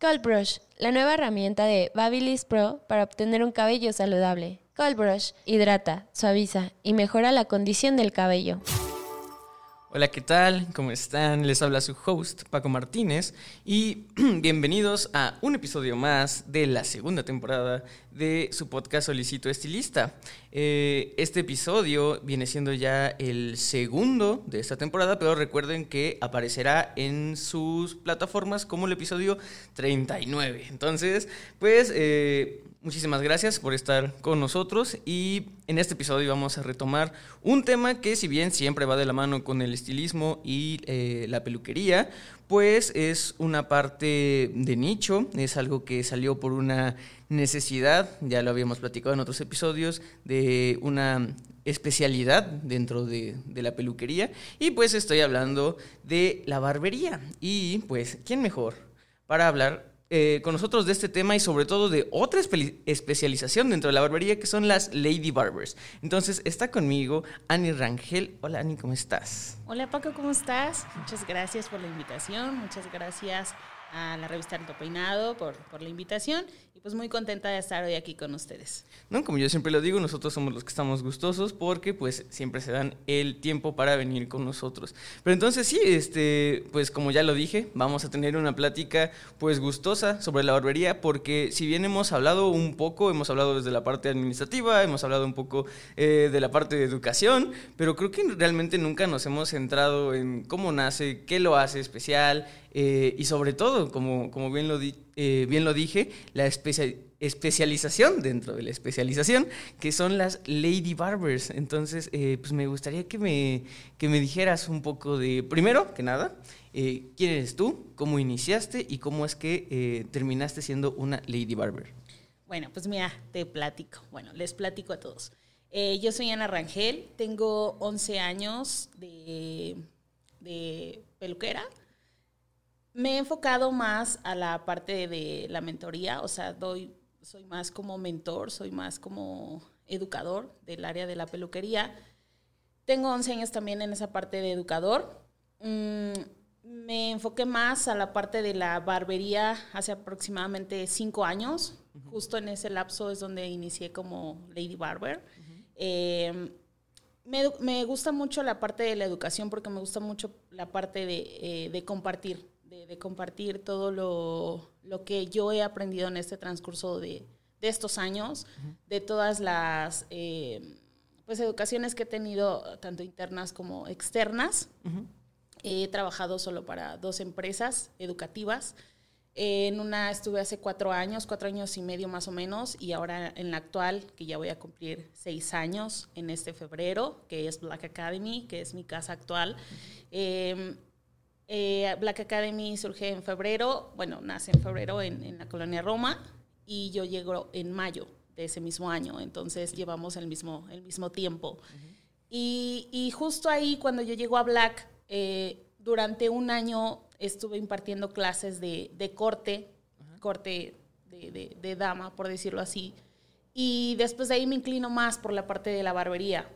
Cold Brush, la nueva herramienta de Babyliss Pro para obtener un cabello saludable. Cold Brush hidrata, suaviza y mejora la condición del cabello. Hola, ¿qué tal? ¿Cómo están? Les habla su host, Paco Martínez, y bienvenidos a un episodio más de la segunda temporada de su podcast Solicito Estilista. Eh, este episodio viene siendo ya el segundo de esta temporada, pero recuerden que aparecerá en sus plataformas como el episodio 39. Entonces, pues... Eh, Muchísimas gracias por estar con nosotros y en este episodio vamos a retomar un tema que si bien siempre va de la mano con el estilismo y eh, la peluquería, pues es una parte de nicho, es algo que salió por una necesidad, ya lo habíamos platicado en otros episodios, de una especialidad dentro de, de la peluquería y pues estoy hablando de la barbería. Y pues, ¿quién mejor para hablar eh, con nosotros de este tema y sobre todo de otra especialización dentro de la barbería que son las Lady Barbers. Entonces está conmigo Ani Rangel. Hola Ani, ¿cómo estás? Hola Paco, ¿cómo estás? Muchas gracias por la invitación, muchas gracias a la revista Alto Peinado por, por la invitación y pues muy contenta de estar hoy aquí con ustedes. No, como yo siempre lo digo, nosotros somos los que estamos gustosos porque pues siempre se dan el tiempo para venir con nosotros. Pero entonces sí, este, pues como ya lo dije, vamos a tener una plática pues gustosa sobre la barbería porque si bien hemos hablado un poco, hemos hablado desde la parte administrativa, hemos hablado un poco eh, de la parte de educación, pero creo que realmente nunca nos hemos centrado en cómo nace, qué lo hace especial, eh, y sobre todo, como, como bien, lo eh, bien lo dije, la especialización dentro de la especialización, que son las Lady Barbers. Entonces, eh, pues me gustaría que me, que me dijeras un poco de, primero que nada, quién eres tú, cómo iniciaste y cómo es que terminaste siendo una Lady Barber. Bueno, pues mira, te platico. Bueno, les platico a todos. yo soy Ana Rangel, tengo 11 años de, de peluquera me he enfocado más a la parte de la mentoría, o sea, doy, soy más como mentor, soy más como educador del área de la peluquería. Tengo 11 años también en esa parte de educador. Mm, me enfoqué más a la parte de la barbería hace aproximadamente 5 años. Justo en ese lapso es donde inicié como Lady Barber. Em, me, gusta mucho la parte de la educación porque me gusta mucho la parte de, eh, de compartir de, compartir todo lo, que yo he aprendido en este transcurso de, estos años, de todas las eh, pues educaciones que he tenido, tanto internas como externas. He trabajado solo para dos empresas educativas. En una estuve hace cuatro años, cuatro años y medio más o menos, y ahora en la actual, que ya voy a cumplir seis años en este febrero, que es Black Academy, que es mi casa actual. Eh, Black Academy surge en febrero, bueno, nace en febrero en, la colonia Roma y yo llego en mayo de ese mismo año, entonces llevamos el mismo, el mismo tiempo. y, justo ahí, cuando yo llego a Black, eh, durante un año estuve impartiendo clases de, corte, corte de, de dama, por decirlo así, y después de ahí me inclino más por la parte de la barbería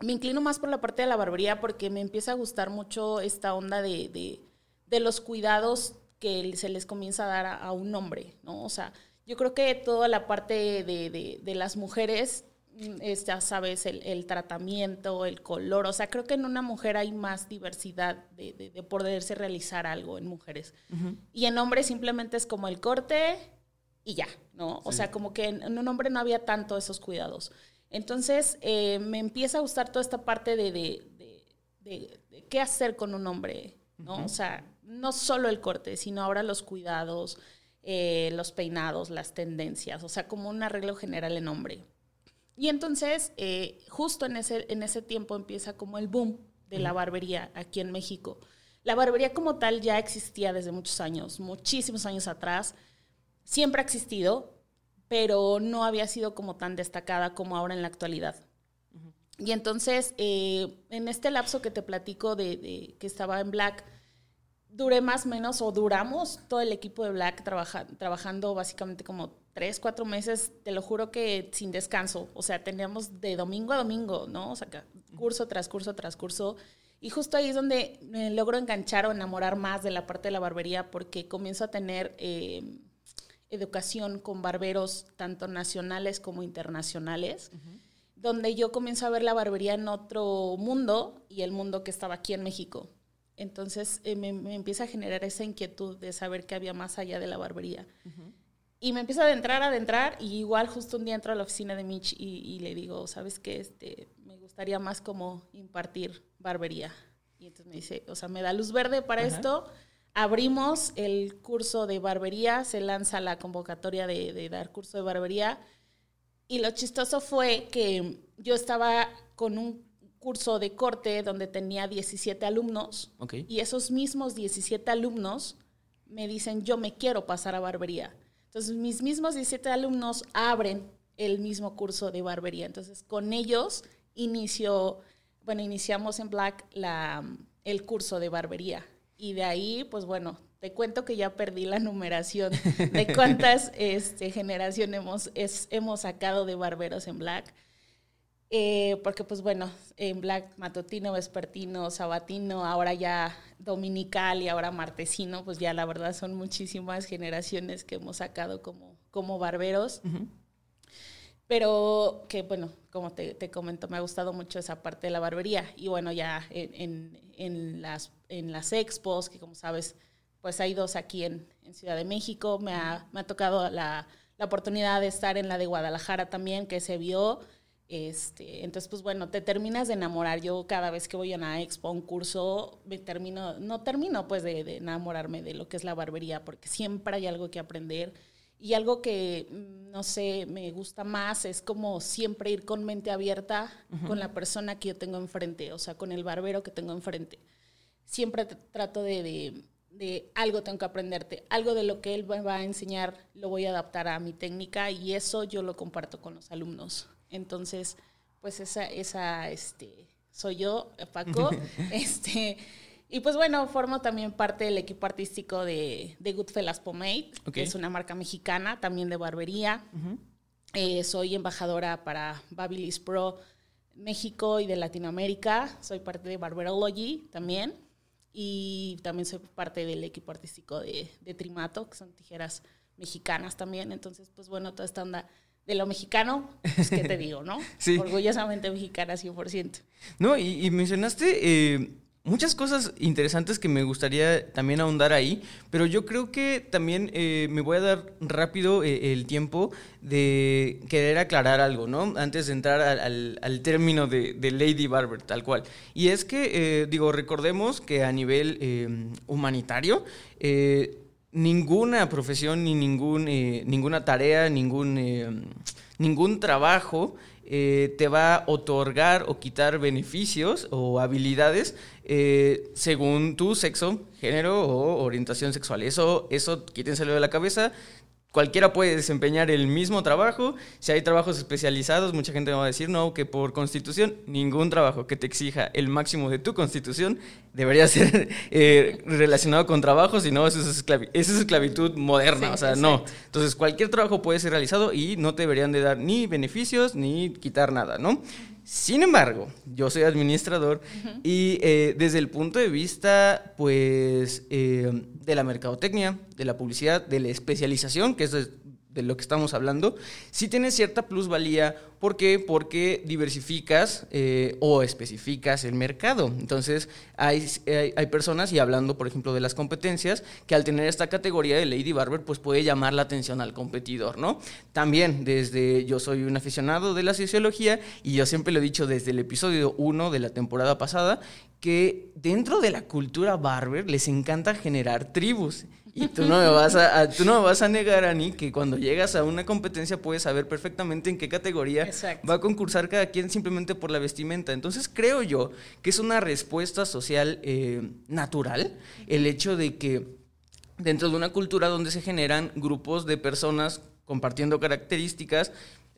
me inclino más por la parte de la barbería porque me empieza a gustar mucho esta onda de, los cuidados que se les comienza a dar a, un hombre, ¿no? O sea, yo creo que toda la parte de, las mujeres, mm, es, ya sabes, el, tratamiento, el color, o sea, creo que en una mujer hay más diversidad de, poderse realizar algo en mujeres. Y en hombres simplemente es como el corte y ya, ¿no? O sea, como que en un hombre no había tanto esos cuidados. Entonces eh, me empieza a gustar toda esta parte de, qué hacer con un hombre, ¿no? O sea, no solo el corte, sino ahora los cuidados, eh, los peinados, las tendencias, o sea, como un arreglo general en hombre. Y entonces, eh, justo en ese, en ese tiempo empieza como el boom de la barbería aquí en México. La barbería como tal ya existía desde muchos años, muchísimos años atrás, siempre ha existido, pero no había sido como tan destacada como ahora en la actualidad. Y entonces, eh, en este lapso que te platico de, que estaba en Black, duré más o menos, o duramos todo el equipo de Black trabajando básicamente como tres, cuatro meses, te lo juro que sin descanso. O sea, teníamos de domingo a domingo, ¿no? O sea, curso tras curso tras curso. Y justo ahí es donde me logro enganchar o enamorar más de la parte de la barbería, porque comienzo a tener eh, educación con barberos, tanto nacionales como internacionales donde yo comienzo a ver la barbería en otro mundo y el mundo que estaba aquí en México. Entonces eh, me, empieza a generar esa inquietud de saber qué había más allá de la barbería. Y me empieza a adentrar, a adentrar, y igual justo un día entro a la oficina de Mitch y, le digo, ¿sabes qué? Este, me gustaría más como impartir barbería. Y entonces me dice, o sea, me da luz verde para esto. Abrimos el curso de barbería, se lanza la convocatoria de, de dar curso de barbería y lo chistoso fue que yo estaba con un curso de corte donde tenía 17 alumnos y esos mismos 17 alumnos me dicen, yo me quiero pasar a barbería. Entonces, mis mismos 17 alumnos abren el mismo curso de barbería. Entonces, con ellos inicio, bueno, iniciamos en Black la, el curso de barbería. Y de ahí, pues bueno, te cuento que ya perdí la numeración de cuántas este, generaciones hemos, hemos sacado de barberos en Black. Eh, porque pues bueno, en Black matutino, vespertino, sabatino, ahora ya dominical y ahora martesino, pues ya la verdad son muchísimas generaciones que hemos sacado como, como barberos. Pero que bueno, como te, te, comento, me ha gustado mucho esa parte de la barbería. Y bueno, ya en, en, en las, en las expos, que como sabes, pues hay dos aquí en, Ciudad de México. Me ha, me ha tocado la, la, oportunidad de estar en la de Guadalajara también, que se vio. Este, entonces, pues bueno, te terminas de enamorar. Yo cada vez que voy a una expo, un curso, me termino, no termino pues de, de, enamorarme de lo que es la barbería, porque siempre hay algo que aprender. Y algo que, mm, no sé, me gusta más es como siempre ir con mente abierta con la persona que yo tengo enfrente, o sea, con el barbero que tengo enfrente. Siempre trato de, de de algo tengo que aprenderte, algo de lo que él va a enseñar lo voy a adaptar a mi técnica y eso yo lo comparto con los alumnos. Entonces, pues esa, esa, este, soy yo, Paco, este, y pues bueno, formo también parte del equipo artístico de, de Goodfellas Pomade, que es una marca mexicana, también de barbería. Eh, soy embajadora para Babilis Pro México y de Latinoamérica. Soy parte de Barberology también y también soy parte del equipo artístico de, Trimato, que son tijeras mexicanas también. Entonces, pues bueno, toda esta onda de lo mexicano, pues qué te digo, ¿no? sí. Orgullosamente mexicana 100%. No, y, y mencionaste eh, muchas cosas interesantes que me gustaría también ahondar ahí, pero yo creo que también eh, me voy a dar rápido eh, el tiempo de querer aclarar algo, ¿no? Antes de entrar al, término de, Lady Barber, tal cual. Y es que, eh, digo, recordemos que a nivel humanitario, ninguna profesión ni ningún, ninguna tarea, ningún, ningún trabajo te va a otorgar o quitar beneficios o habilidades eh, según tu sexo, género o orientación sexual. Eso, eso quítenselo de la cabeza. Cualquiera puede desempeñar el mismo trabajo. Si hay trabajos especializados, mucha gente me va a decir, no, que por constitución, ningún trabajo que te exija el máximo de tu constitución debería ser eh, relacionado con trabajo, sino eso es, esclavitud moderna, o sea, no. Entonces, cualquier trabajo puede ser realizado y no te deberían de dar ni beneficios ni quitar nada, ¿no? Sin embargo, yo soy administrador y eh, desde el punto de vista, pues, eh, de la mercadotecnia, de la publicidad, de la especialización, que es de lo que estamos hablando, sí tiene cierta plusvalía. ¿Por qué? Porque diversificas eh, o especificas el mercado. Entonces, hay, hay, personas, y hablando, por ejemplo, de las competencias, que al tener esta categoría de Lady Barber, pues puede llamar la atención al competidor, ¿no? También, desde, yo soy un aficionado de la sociología, y yo siempre lo he dicho desde el episodio 1 de la temporada pasada, que dentro de la cultura barber les encanta generar tribus. Y tú no me vas a, tú no me vas a negar, Ani, que cuando llegas a una competencia puedes saber perfectamente en qué categoría va a concursar cada quien simplemente por la vestimenta. Entonces creo yo que es una respuesta social eh, natural el hecho de que dentro de una cultura donde se generan grupos de personas compartiendo características,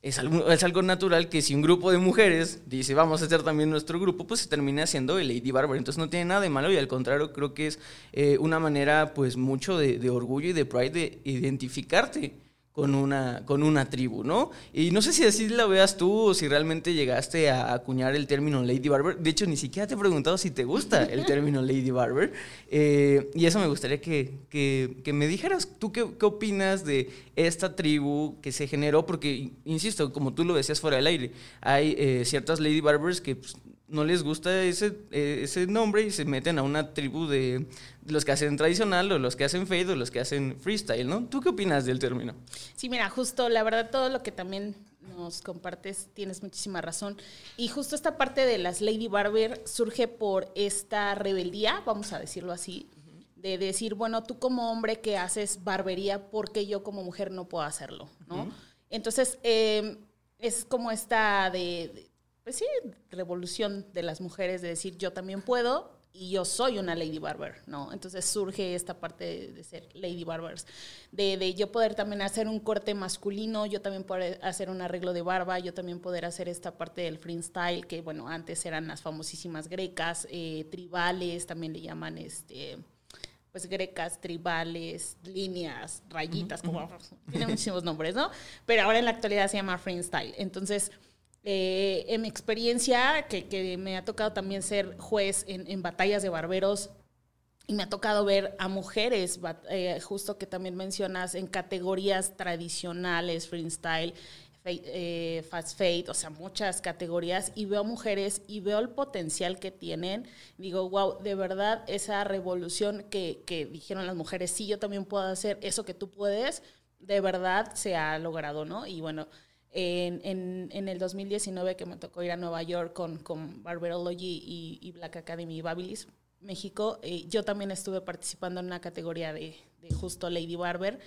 es algo, es algo natural que si un grupo de mujeres dice vamos a hacer también nuestro grupo, pues se termina haciendo el Lady Barber. Entonces no tiene nada de malo y al contrario creo que es eh, una manera pues mucho de, de orgullo y de pride de identificarte con una, con una tribu, ¿no? Y no sé si así la veas tú o si realmente llegaste a acuñar el término Lady Barber. De hecho, ni siquiera te he preguntado si te gusta el término Lady Barber. Eh, y eso me gustaría que, que, que me dijeras, ¿tú qué, qué, opinas de esta tribu que se generó? Porque, insisto, como tú lo decías fuera del aire, hay eh, ciertas Lady Barbers que pues, no les gusta ese, eh, ese nombre y se meten a una tribu de los que hacen tradicional o los que hacen fade o los que hacen freestyle, ¿no? ¿Tú qué opinas del término? Sí, mira, justo la verdad todo lo que también nos compartes tienes muchísima razón. Y justo esta parte de las Lady Barber surge por esta rebeldía, vamos a decirlo así, de decir, bueno, tú como hombre que haces barbería, ¿por qué yo como mujer no puedo hacerlo? ¿no? Uh -huh. Entonces, eh, es como esta de, de pues sí, revolución de las mujeres de decir yo también puedo y yo soy una lady barber, ¿no? Entonces surge esta parte de, ser lady barbers, de, de, yo poder también hacer un corte masculino, yo también poder hacer un arreglo de barba, yo también poder hacer esta parte del freestyle, que bueno, antes eran las famosísimas grecas, eh, tribales, también le llaman este pues grecas, tribales, líneas, rayitas, uh -huh. como tiene muchísimos nombres, ¿no? Pero ahora en la actualidad se llama freestyle. Entonces, eh, en mi experiencia, que, que, me ha tocado también ser juez en, en, batallas de barberos, y me ha tocado ver a mujeres, eh, justo que también mencionas, en categorías tradicionales, freestyle, eh, fast fade, o sea, muchas categorías, y veo mujeres y veo el potencial que tienen. Digo, wow, de verdad, esa revolución que, que dijeron las mujeres, sí, yo también puedo hacer eso que tú puedes, de verdad se ha logrado, ¿no? Y bueno, en, en, el 2019 que me tocó ir a Nueva York con, con Barberology y, y, Black Academy Babilis, México, eh, yo también estuve participando en una categoría de, de, justo Lady Barber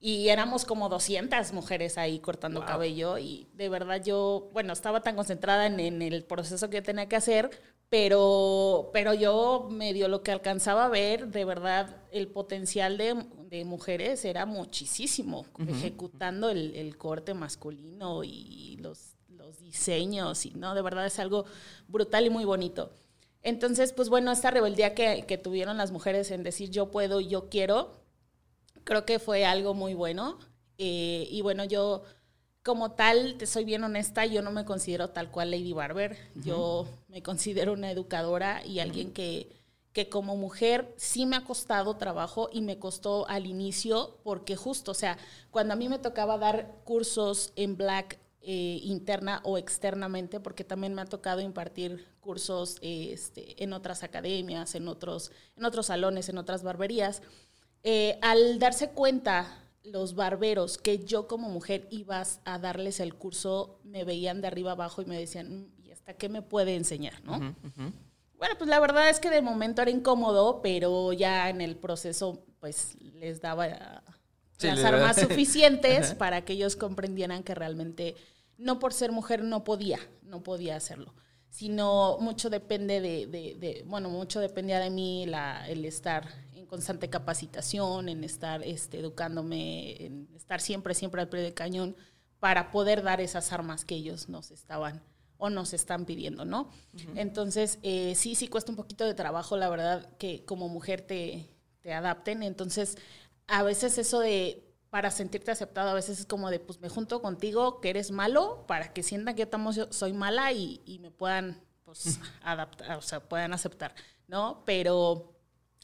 y éramos como 200 mujeres ahí cortando wow. cabello y de verdad yo, bueno, estaba tan concentrada en, en, el proceso que tenía que hacer, pero, pero yo medio lo que alcanzaba a ver, de verdad, el potencial de, de mujeres era muchísimo, uh -huh. ejecutando el, el, corte masculino y los, los diseños, y no, de verdad es algo brutal y muy bonito. Entonces, pues bueno, esta rebeldía que, que tuvieron las mujeres en decir yo puedo y yo quiero, creo que fue algo muy bueno. Eh, y bueno, yo como tal, te soy bien honesta, yo no me considero tal cual Lady Barber. Uh -huh. Yo me considero una educadora y alguien uh -huh. que, que como mujer sí me ha costado trabajo y me costó al inicio porque justo, o sea, cuando a mí me tocaba dar cursos en Black eh, interna o externamente, porque también me ha tocado impartir cursos eh, este, en otras academias, en otros, en otros salones, en otras barberías, eh, al darse cuenta los barberos que yo como mujer ibas a darles el curso, me veían de arriba abajo y me decían, mm, ¿y hasta qué me puede enseñar? ¿no? Uh -huh, uh -huh. Bueno, pues la verdad es que de momento era incómodo, pero ya en el proceso pues les daba sí, las armas suficientes para que ellos comprendieran que realmente no por ser mujer no podía, no podía hacerlo sino mucho depende de, de, de, bueno, mucho dependía de mí la, el estar constante capacitación, en estar este, educándome, en estar siempre, siempre al pie del cañón para poder dar esas armas que ellos nos estaban o nos están pidiendo, ¿no? Uh -huh. Entonces, eh, sí, sí cuesta un poquito de trabajo, la verdad, que como mujer te, te adapten. Entonces, a veces eso de para sentirte aceptado. A veces es como de, pues me junto contigo, que eres malo, para que sientan que yo, yo soy mala y, y, me puedan, pues, adaptar, o sea, puedan aceptar, ¿no? Pero,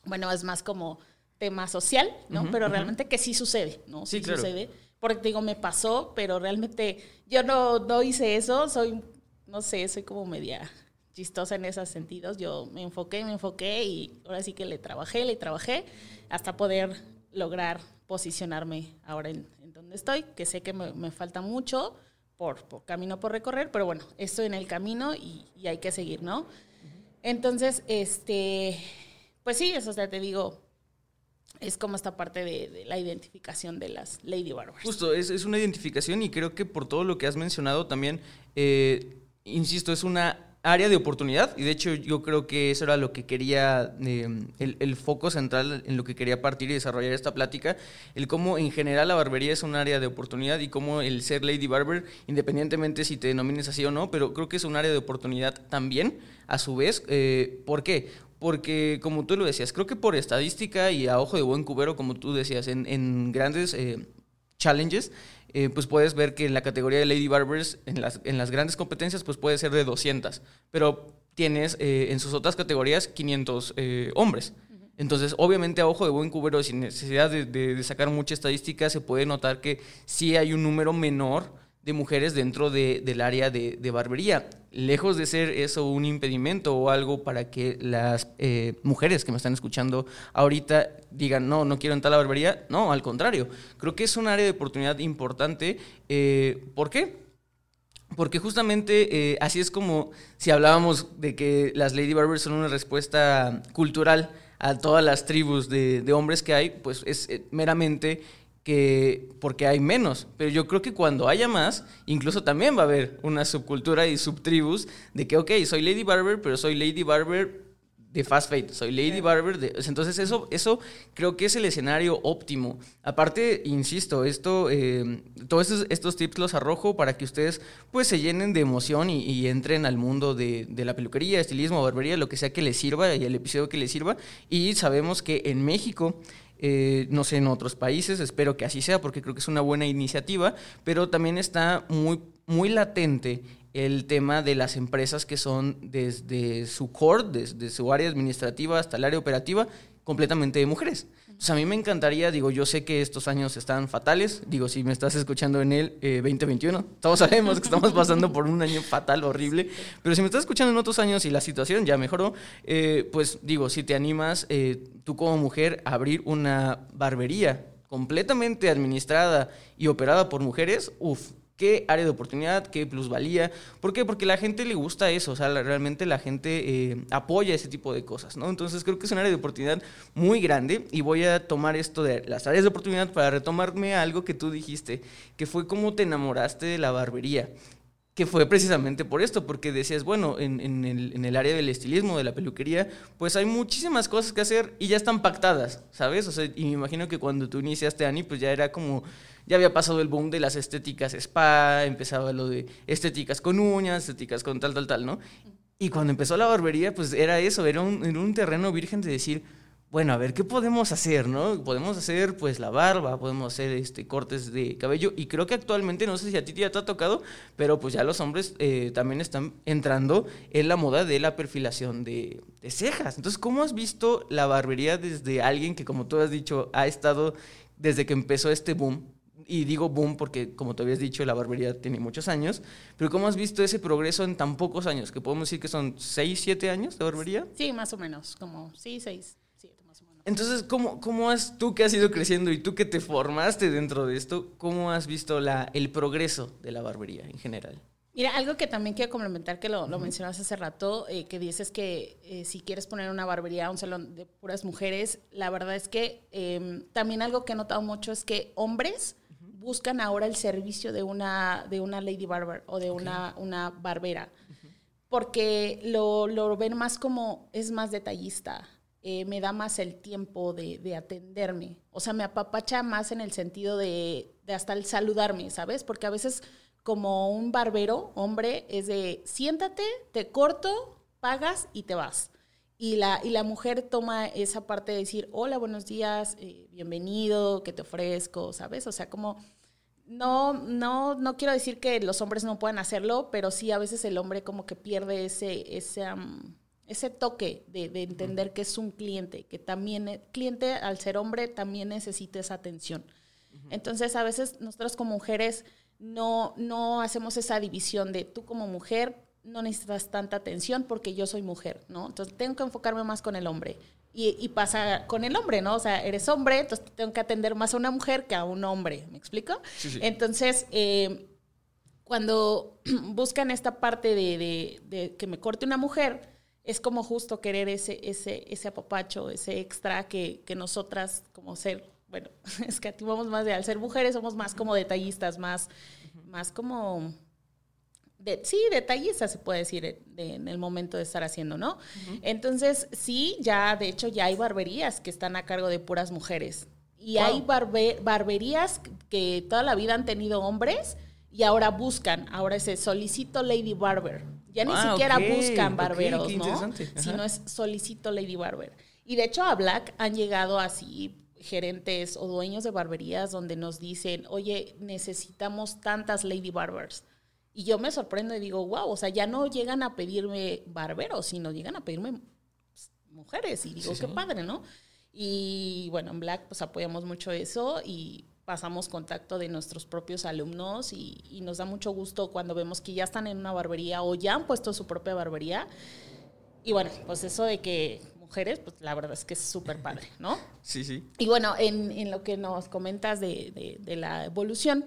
bueno, es más como tema social, ¿no? Uh -huh, pero uh -huh. realmente que sí sucede, ¿no? Sí, sí claro. sucede. Porque digo, me pasó, pero realmente yo no, no hice eso, soy, no sé, soy como media chistosa en esos sentidos. Yo me enfoqué, me enfoqué y ahora sí que le trabajé, le trabajé hasta poder lograr posicionarme ahora en, en donde estoy, que sé que me, me falta mucho por, por, camino por recorrer, pero bueno, estoy en el camino y, y hay que seguir, ¿no? Uh -huh. Entonces, este, pues sí, eso ya te digo, es como esta parte de, la identificación de las Lady Barbers. Justo, es, una identificación y creo que por todo lo que has mencionado también, eh, insisto, es una área de oportunidad y de hecho yo creo que eso era lo que quería, eh, el, foco central en lo que quería partir y desarrollar esta plática, el cómo en general la barbería es un área de oportunidad y cómo el ser Lady Barber, independientemente si te denomines así o no, pero creo que es un área de oportunidad también, a su vez. Eh, ¿Por qué? Porque, como tú lo decías, creo que por estadística y a ojo de buen cubero, como tú decías, en, grandes eh, challenges, eh, pues puedes ver que en la categoría de Lady Barbers, en las, en las grandes competencias, pues puede ser de 200, pero tienes eh, en sus otras categorías 500 eh, hombres. Entonces, obviamente, a ojo de buen cubero, sin necesidad de, de, sacar mucha estadística, se puede notar que sí hay un número menor de mujeres dentro de, del área de, barbería. Lejos de ser eso un impedimento o algo para que las eh, mujeres que me están escuchando ahorita digan, no, no quiero entrar a la barbería. No, al contrario. Creo que es un área de oportunidad importante. Eh, ¿Por qué? Porque justamente eh, así es como si hablábamos de que las Lady Barbers son una respuesta cultural a todas las tribus de, de hombres que hay, pues es meramente que porque hay menos, pero yo creo que cuando haya más, incluso también va a haber una subcultura y subtribus de que, ok, soy Lady Barber, pero soy Lady Barber de Fast Fate, soy Lady Barber de... Entonces eso, eso creo que es el escenario óptimo. Aparte, insisto, esto, eh, todos estos, tips los arrojo para que ustedes pues se llenen de emoción y, entren al mundo de, de, la peluquería, estilismo, barbería, lo que sea que les sirva y el episodio que les sirva. Y sabemos que en México eh, no sé, en otros países, espero que así sea porque creo que es una buena iniciativa, pero también está muy, muy latente el tema de las empresas que son desde su core, desde su área administrativa hasta el área operativa, completamente de mujeres. A mí me encantaría, digo, yo sé que estos años están fatales, digo, si me estás escuchando en el 2021, eh, todos sabemos que estamos pasando por un año fatal, horrible, pero si me estás escuchando en otros años y la situación ya mejoró, eh, pues digo, si te animas eh, tú como mujer a abrir una barbería completamente administrada y operada por mujeres, uff, qué área de oportunidad, qué plusvalía. ¿Por qué? Porque la gente le gusta eso, o sea, realmente la gente eh, apoya ese tipo de cosas, ¿no? Entonces creo que es un área de oportunidad muy grande y voy a tomar esto de las áreas de oportunidad para retomarme algo que tú dijiste, que fue cómo te enamoraste de la barbería que fue precisamente por esto, porque decías, bueno, en, el, área del estilismo, de la peluquería, pues hay muchísimas cosas que hacer y ya están pactadas, ¿sabes? O sea, y me imagino que cuando tú iniciaste, Ani, pues ya era como ya había pasado el boom de las estéticas spa, empezaba lo de estéticas con uñas, estéticas con tal, tal, tal, ¿no? Y cuando empezó la barbería, pues era eso, era un, un terreno virgen de decir, bueno, a ver, ¿qué podemos hacer, no? Podemos hacer, pues, la barba, podemos hacer este, cortes de cabello, y creo que actualmente, no sé si a ti ya te ha tocado, pero pues ya los hombres eh, también están entrando en la moda de la perfilación de, de cejas. Entonces, ¿cómo has visto la barbería desde alguien que, como tú has dicho, ha estado desde que empezó este boom y digo boom porque, como te habías dicho, la barbería tiene muchos años, pero ¿cómo has visto ese progreso en tan pocos años? Que podemos decir que son 6, 7 años de barbería. Sí, más o menos, como sí, 6, 7 más o menos. Entonces, ¿cómo, ¿cómo has, tú que has ido creciendo y tú que te formaste dentro de esto, cómo has visto la, el progreso de la barbería en general? Mira, algo que también quiero complementar, que lo, lo mencionaste hace rato, eh, que dices que eh, si quieres poner una barbería, un salón de puras mujeres, la verdad es que eh, también algo que he notado mucho es que hombres buscan ahora el servicio de una, de una lady barber o de una, una barbera, porque lo, lo, ven más como, es más detallista, eh, me da más el tiempo de, de, atenderme, o sea, me apapacha más en el sentido de, hasta el saludarme, ¿sabes? Porque a veces como un barbero, hombre, es de siéntate, te corto, pagas y te vas. Y la, y la mujer toma esa parte de decir, hola, buenos días, eh, bienvenido, ¿qué te ofrezco? ¿Sabes? O sea, como no, no, no quiero decir que los hombres no puedan hacerlo, pero sí a veces el hombre como que pierde ese, ese, ese toque de, de, entender que es un cliente, que también, el cliente al ser hombre también necesita esa atención. Entonces a veces nosotros como mujeres no, no hacemos esa división de tú como mujer no necesitas tanta atención porque yo soy mujer, ¿no? Entonces tengo que enfocarme más con el hombre. Y, pasa con el hombre, ¿no? O sea, eres hombre, entonces tengo que atender más a una mujer que a un hombre, ¿me explico? Entonces, eh, cuando buscan esta parte de, que me corte una mujer, es como justo querer ese, ese, ese apapacho, ese extra que, que nosotras como ser, bueno, es que vamos más de al ser mujeres somos más como detallistas, más, más como de, sí, detallista se puede decir en el momento de estar haciendo, ¿no? Entonces, sí, ya, de hecho, ya hay barberías que están a cargo de puras mujeres. Y hay barberías que toda la vida han tenido hombres y ahora buscan, ahora es solicito Lady Barber. Ya ni ah, siquiera buscan barberos, ¿no? Sino es solicito Lady Barber. Y de hecho a Black han llegado así gerentes o dueños de barberías donde nos dicen, oye, necesitamos tantas Lady Barbers. Y yo me sorprendo y digo, wow, o sea, ya no llegan a pedirme barberos, sino llegan a pedirme mujeres. Y digo, qué padre, ¿no? Y bueno, en Black pues apoyamos mucho eso y pasamos contacto de nuestros propios alumnos y, y, nos da mucho gusto cuando vemos que ya están en una barbería o ya han puesto su propia barbería. Y bueno, pues eso de que mujeres, pues la verdad es que es súper padre, ¿no? Sí, sí. Y bueno, en, en lo que nos comentas de, de, de, la evolución,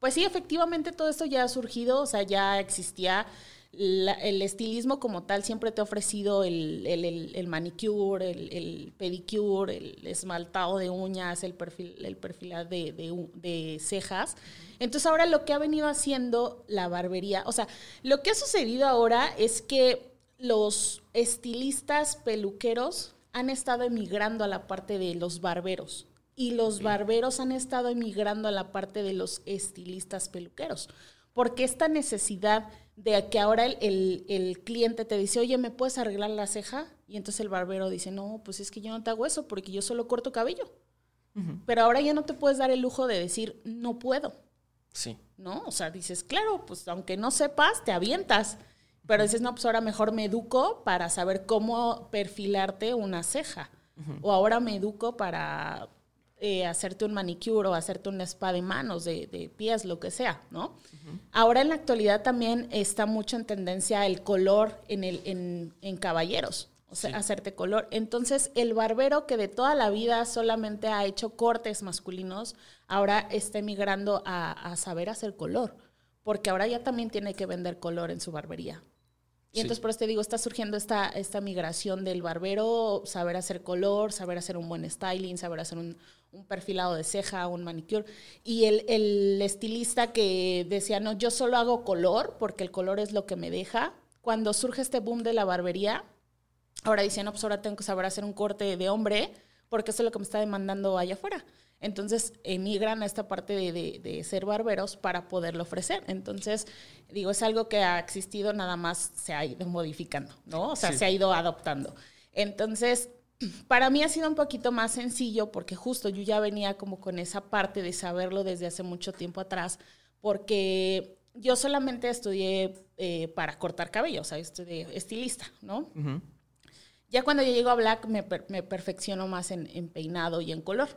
pues sí, efectivamente todo esto ya ha surgido, o sea, ya existía el estilismo como tal, siempre te ha ofrecido el, el, el manicure, el, pedicure, el esmaltado de uñas, el perfil, el perfilado de, de, de cejas. Entonces ahora lo que ha venido haciendo la barbería, o sea, lo que ha sucedido ahora es que los estilistas peluqueros han estado emigrando a la parte de los barberos y los barberos han estado emigrando a la parte de los estilistas peluqueros. Porque esta necesidad de que ahora el, cliente te dice, oye, ¿me puedes arreglar la ceja? Y entonces el barbero dice, no, pues es que yo no te hago eso porque yo solo corto cabello. Pero ahora ya no te puedes dar el lujo de decir, no puedo. Sí. ¿No? O sea, dices, claro, pues aunque no sepas, te avientas. Pero dices, no, pues ahora mejor me educo para saber cómo perfilarte una ceja. O ahora me educo para eh, hacerte un manicure o hacerte un spa de manos, de, pies, lo que sea, ¿no? Ahora en la actualidad también está mucho en tendencia el color en, el, en, caballeros, o sea, hacerte color. Entonces, el barbero que de toda la vida solamente ha hecho cortes masculinos, ahora está emigrando a, a saber hacer color, porque ahora ya también tiene que vender color en su barbería. Y entonces por eso te digo, está surgiendo esta, esta migración del barbero, saber hacer color, saber hacer un buen styling, saber hacer un, perfilado de ceja, un manicure. Y el, el, estilista que decía, no, yo solo hago color porque el color es lo que me deja. Cuando surge este boom de la barbería, ahora dicen, no, pues ahora tengo que saber hacer un corte de hombre porque eso es lo que me está demandando allá afuera. Entonces emigran a esta parte de, ser barberos para poderlo ofrecer. Entonces, digo, es algo que ha existido, nada más se ha ido modificando, ¿no? O sea, se ha ido adoptando. Entonces, para mí ha sido un poquito más sencillo porque justo yo ya venía como con esa parte de saberlo desde hace mucho tiempo atrás, porque yo solamente estudié eh, para cortar cabello, o sea, estudié estilista, ¿no? Ya cuando yo llego a Black me, me perfecciono más en peinado y en color.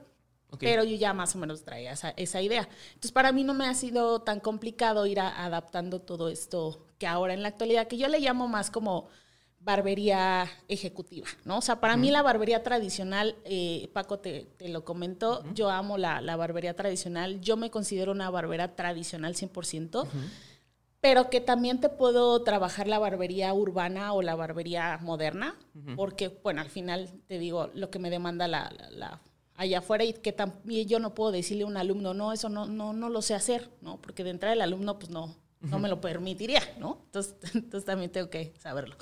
Pero yo ya más o menos traía esa, esa, idea. Entonces, para mí no me ha sido tan complicado ir adaptando todo esto que ahora en la actualidad, que yo le llamo más como barbería ejecutiva, ¿no? O sea, para mí la barbería tradicional, eh, Paco te, te, lo comentó, yo amo la, la, barbería tradicional, yo me considero una barbera tradicional 100%, pero que también te puedo trabajar la barbería urbana o la barbería moderna, porque, bueno, al final te digo, lo que me demanda la, la allá afuera y que también yo no puedo decirle a un alumno, no, eso no, no, no lo sé hacer, ¿no? Porque de entrada el alumno, pues no, no me lo permitiría, ¿no? Entonces, entonces también tengo que saberlo.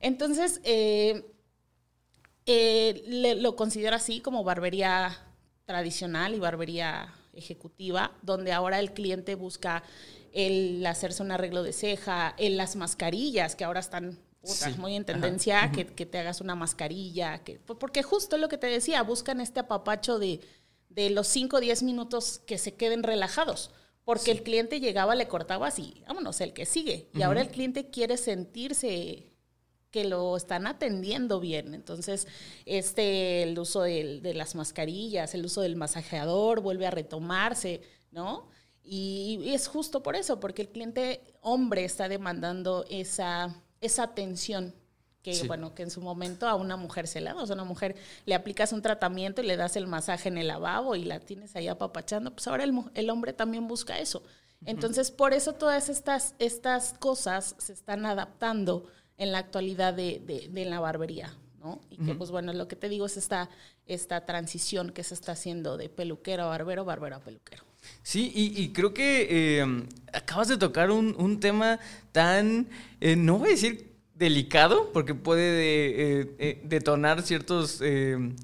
Entonces, eh, eh, lo considero así como barbería tradicional y barbería ejecutiva, donde ahora el cliente busca el hacerse un arreglo de ceja, en las mascarillas que ahora están muy en tendencia que, que, te hagas una mascarilla, que, porque justo lo que te decía, buscan este apapacho de, de los 5 o 10 minutos que se queden relajados. Porque el cliente llegaba, le cortaba así, vámonos, el que sigue. Y ahora el cliente quiere sentirse que lo están atendiendo bien. Entonces, este, el uso de, de las mascarillas, el uso del masajeador vuelve a retomarse, ¿no? Y, y es justo por eso, porque el cliente hombre está demandando esa esa atención que bueno, que en su momento a una mujer se le da, o sea, a una mujer le aplicas un tratamiento y le das el masaje en el lavabo y la tienes ahí apapachando, pues ahora el, hombre también busca eso. Entonces, por eso todas estas, estas cosas se están adaptando en la actualidad de, de, la barbería, ¿no? Y que, pues bueno, lo que te digo es esta, esta transición que se está haciendo de peluquero a barbero, barbero a peluquero. Sí, y, creo que em, acabas de tocar un, tema tan, eh, no voy a decir delicado, porque puede eh, eh, detonar ciertos... Em,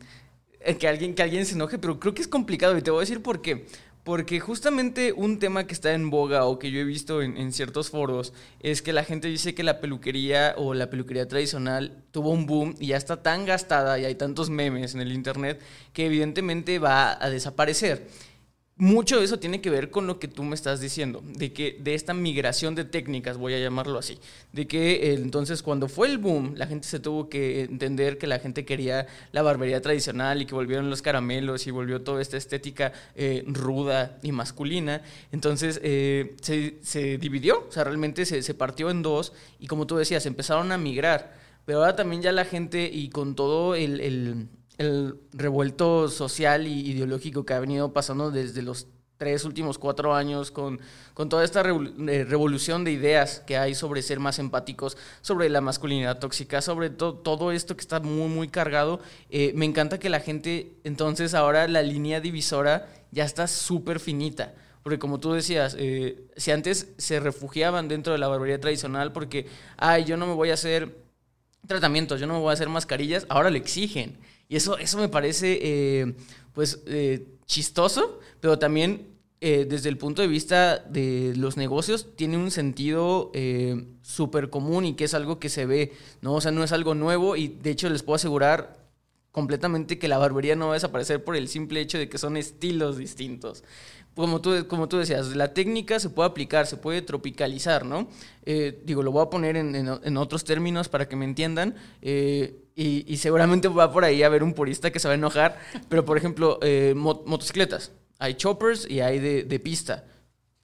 que, alguien, que alguien se enoje, pero creo que es complicado y te voy a decir por qué. Porque justamente un tema que está en boga o que yo he visto en, ciertos foros es que la gente dice que la peluquería o la peluquería tradicional tuvo un boom y ya está tan gastada y hay tantos memes en el internet que evidentemente va a desaparecer mucho de eso tiene que ver con lo que tú me estás diciendo, de que de esta migración de técnicas, voy a llamarlo así, de que eh, entonces cuando fue el boom, la gente se tuvo que entender que la gente quería la barbería tradicional y que volvieron los caramelos y volvió toda esta estética eh, ruda y masculina, entonces eh, se, dividió, o sea, realmente se, se partió en dos y como tú decías, empezaron a migrar, pero ahora también ya la gente y con todo el revuelto social y ideológico que ha venido pasando desde los tres últimos cuatro años con, con toda esta eh, revolución de ideas que hay sobre ser más empáticos, sobre la masculinidad tóxica, sobre todo esto que está muy, muy cargado. Eh, me encanta que la gente, entonces ahora la línea divisora ya está súper finita. Porque como tú decías, eh, si antes se refugiaban dentro de la barbería tradicional porque, ay, yo no me voy a hacer tratamientos, yo no me voy a hacer mascarillas, ahora le exigen. Y eso, eso me parece, eh, pues, eh, chistoso, pero también eh, desde el punto de vista de los negocios tiene un sentido súper común y que es algo que se ve, ¿no? O sea, no es algo nuevo y de hecho les puedo asegurar completamente que la barbería no va a desaparecer por el simple hecho de que son estilos distintos como tú, como tú decías, la técnica se puede aplicar, se puede tropicalizar, ¿no? Eh, digo, lo voy a poner en, otros términos para que me entiendan. Eh, y, seguramente va por ahí a haber un purista que se va a enojar. Pero, por ejemplo, eh, motocicletas. Hay choppers y hay de, pista.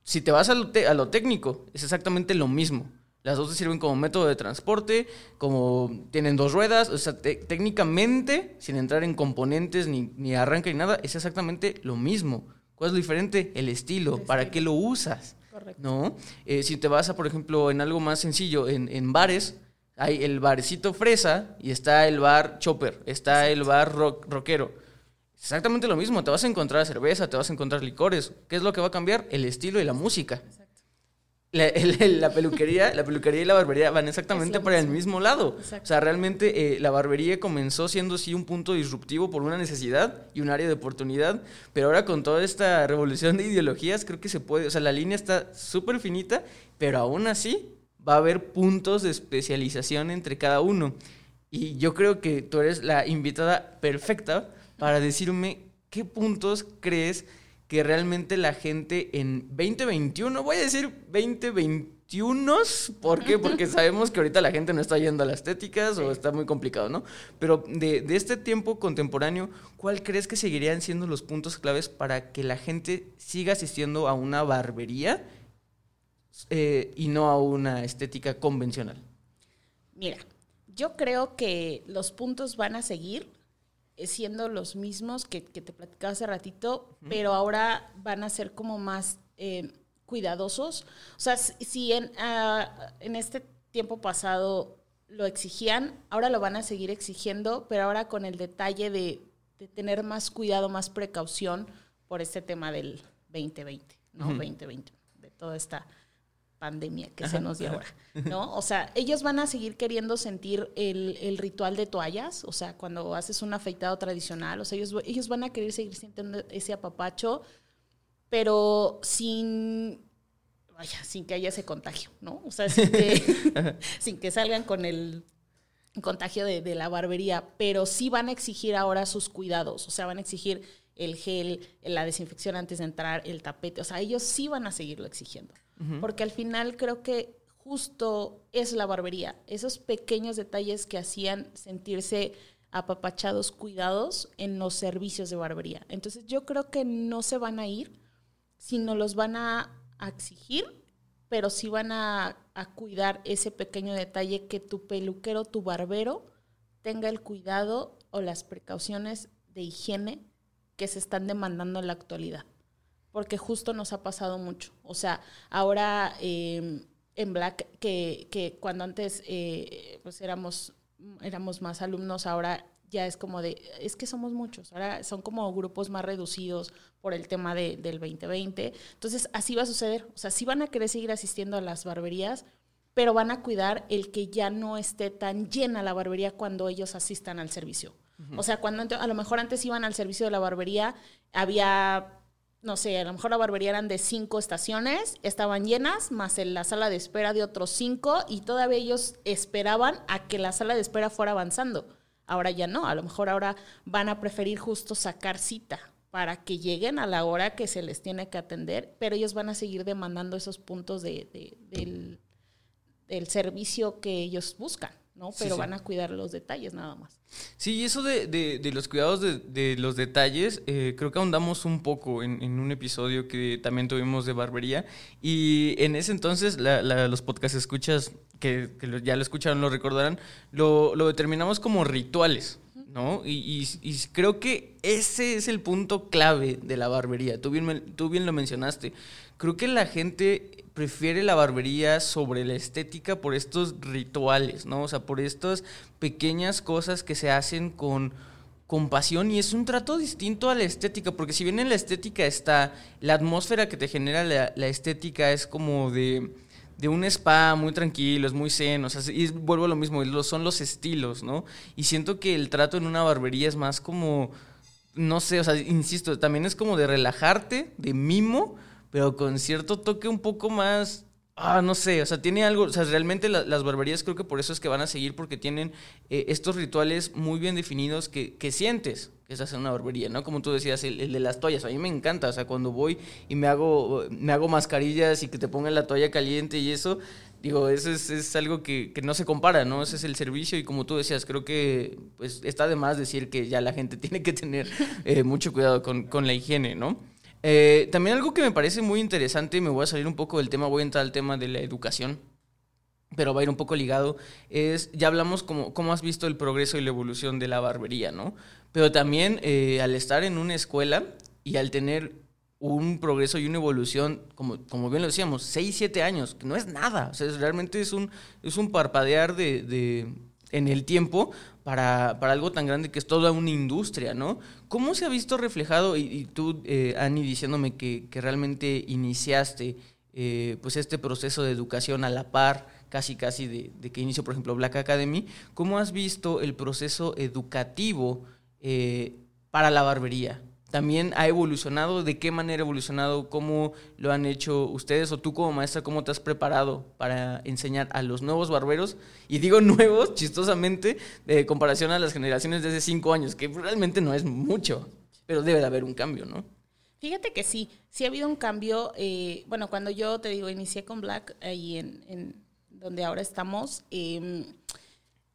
Si te vas a lo, a lo, técnico, es exactamente lo mismo. Las dos te sirven como método de transporte, como tienen dos ruedas. O sea, técnicamente, sin entrar en componentes ni, ni arranque ni nada, es exactamente lo mismo. ¿Cuál es lo diferente? El estilo. ¿Para qué lo usas? Correcto. ¿No? Eh, si te vas a, por ejemplo, en algo más sencillo, en, bares, hay el barecito fresa y está el bar chopper, está el bar rock, rockero. Exactamente lo mismo, te vas a encontrar cerveza, te vas a encontrar licores. ¿Qué es lo que va a cambiar? El estilo y la música la, peluquería, la peluquería y la barbería van exactamente para el mismo lado. O sea, realmente eh, la barbería comenzó siendo sí un punto disruptivo por una necesidad y un área de oportunidad, pero ahora con toda esta revolución de ideologías creo que se puede, o sea, la línea está súper finita, pero aún así va a haber puntos de especialización entre cada uno. Y yo creo que tú eres la invitada perfecta para decirme qué puntos crees que realmente la gente en 2021, voy a decir 2021, ¿por qué? Porque sabemos que ahorita la gente no está yendo a las estéticas o está muy complicado, ¿no? Pero de, este tiempo contemporáneo, ¿cuál crees que seguirían siendo los puntos claves para que la gente siga asistiendo a una barbería eh, y no a una estética convencional? Mira, yo creo que los puntos van a seguir siendo los mismos que, te platicaba hace ratito, pero ahora van a ser como más eh, cuidadosos. O sea, si en, ah, en este tiempo pasado lo exigían, ahora lo van a seguir exigiendo, pero ahora con el detalle de, tener más cuidado, más precaución por este tema del 2020, ¿no? 2020, de toda esta pandemia que se nos dio ahora, ¿no? O sea, ellos van a seguir queriendo sentir el, ritual de toallas, o sea, cuando haces un afeitado tradicional, o sea, ellos, ellos van a querer seguir sintiendo ese apapacho, pero sin, vaya, sin que haya ese contagio, ¿no? O sea, sin que, sin que salgan con el contagio de, de la barbería, pero sí van a exigir ahora sus cuidados, o sea, van a exigir el gel, la desinfección antes de entrar, el tapete, o sea, ellos sí van a seguirlo exigiendo porque al final creo que justo es la barbería, esos pequeños detalles que hacían sentirse apapachados, cuidados en los servicios de barbería. Entonces yo creo que no se van a ir, sino los van a, exigir, pero sí van a, a, cuidar ese pequeño detalle que tu peluquero, tu barbero, tenga el cuidado o las precauciones de higiene que se están demandando en la actualidad porque justo nos ha pasado mucho. O sea, ahora em, en Black, que, que, cuando antes eh, pues éramos, éramos más alumnos, ahora ya es como de, es que somos muchos, ahora son como grupos más reducidos por el tema de, del 2020. Entonces, así va a suceder. O sea, sí van a querer seguir asistiendo a las barberías, pero van a cuidar el que ya no esté tan llena la barbería cuando ellos asistan al servicio. O sea, cuando a lo mejor antes iban al servicio de la barbería, había no sé, a lo mejor la barbería eran de cinco estaciones, estaban llenas, más en la sala de espera de otros cinco, y todavía ellos esperaban a que la sala de espera fuera avanzando. Ahora ya no, a lo mejor ahora van a preferir justo sacar cita para que lleguen a la hora que se les tiene que atender, pero ellos van a seguir demandando esos puntos de, del, del servicio que ellos buscan. ¿No? Pero van a cuidar los detalles nada más. Sí, eso de, de, los cuidados de, los detalles, eh, creo que ahondamos un poco en, un episodio que también tuvimos de barbería. Y en ese entonces, los podcast escuchas, que, ya lo escucharon, lo recordarán, lo, lo determinamos como rituales. ¿no? Y, y, creo que ese es el punto clave de la barbería. Tú bien, tú bien lo mencionaste. Creo que la gente prefiere la barbería sobre la estética por estos rituales, ¿no? O sea, por estas pequeñas cosas que se hacen con, compasión y es un trato distinto a la estética, porque si bien en la estética está la atmósfera que te genera la, estética es como de, de, un spa muy tranquilo, es muy zen, o sea, y vuelvo a lo mismo, son los estilos, ¿no? Y siento que el trato en una barbería es más como, no sé, o sea, insisto, también es como de relajarte, de mimo, pero con cierto toque un poco más Ah, no sé, o sea, tiene algo, o sea, realmente las barberías creo que por eso es que van a seguir, porque tienen eh, estos rituales muy bien definidos que, que sientes que estás en una barbería, ¿no? Como tú decías, el, de las toallas, a mí me encanta, o sea, cuando voy y me hago, me hago mascarillas y que te pongan la toalla caliente y eso, digo, eso es, es algo que, que, no se compara, ¿no? Ese es el servicio y como tú decías, creo que pues está de más decir que ya la gente tiene que tener eh, mucho cuidado con, con la higiene, ¿no? Eh, también algo que me parece muy interesante, me voy a salir un poco del tema, voy a entrar al tema de la educación, pero va a ir un poco ligado, es, ya hablamos como, cómo has visto el progreso y la evolución de la barbería, ¿no? Pero también eh, al estar en una escuela y al tener un progreso y una evolución, como, como bien lo decíamos, 6, 7 años, que no es nada, o sea, realmente es un, es un parpadear de, de en el tiempo para, algo tan grande que es toda una industria, ¿no? ¿Cómo se ha visto reflejado, y, tú, eh, Ani, diciéndome que, realmente iniciaste eh, pues este proceso de educación a la par, casi casi de, que inició, por ejemplo, Black Academy, ¿cómo has visto el proceso educativo eh, para la barbería? También ha evolucionado, de qué manera ha evolucionado, cómo lo han hecho ustedes o tú como maestra, cómo te has preparado para enseñar a los nuevos barberos. Y digo nuevos, chistosamente, de comparación a las generaciones de hace cinco años, que realmente no es mucho, pero debe de haber un cambio, ¿no? Fíjate que sí, sí ha habido un cambio. Eh, bueno, cuando yo te digo, inicié con Black ahí en, donde ahora estamos, em,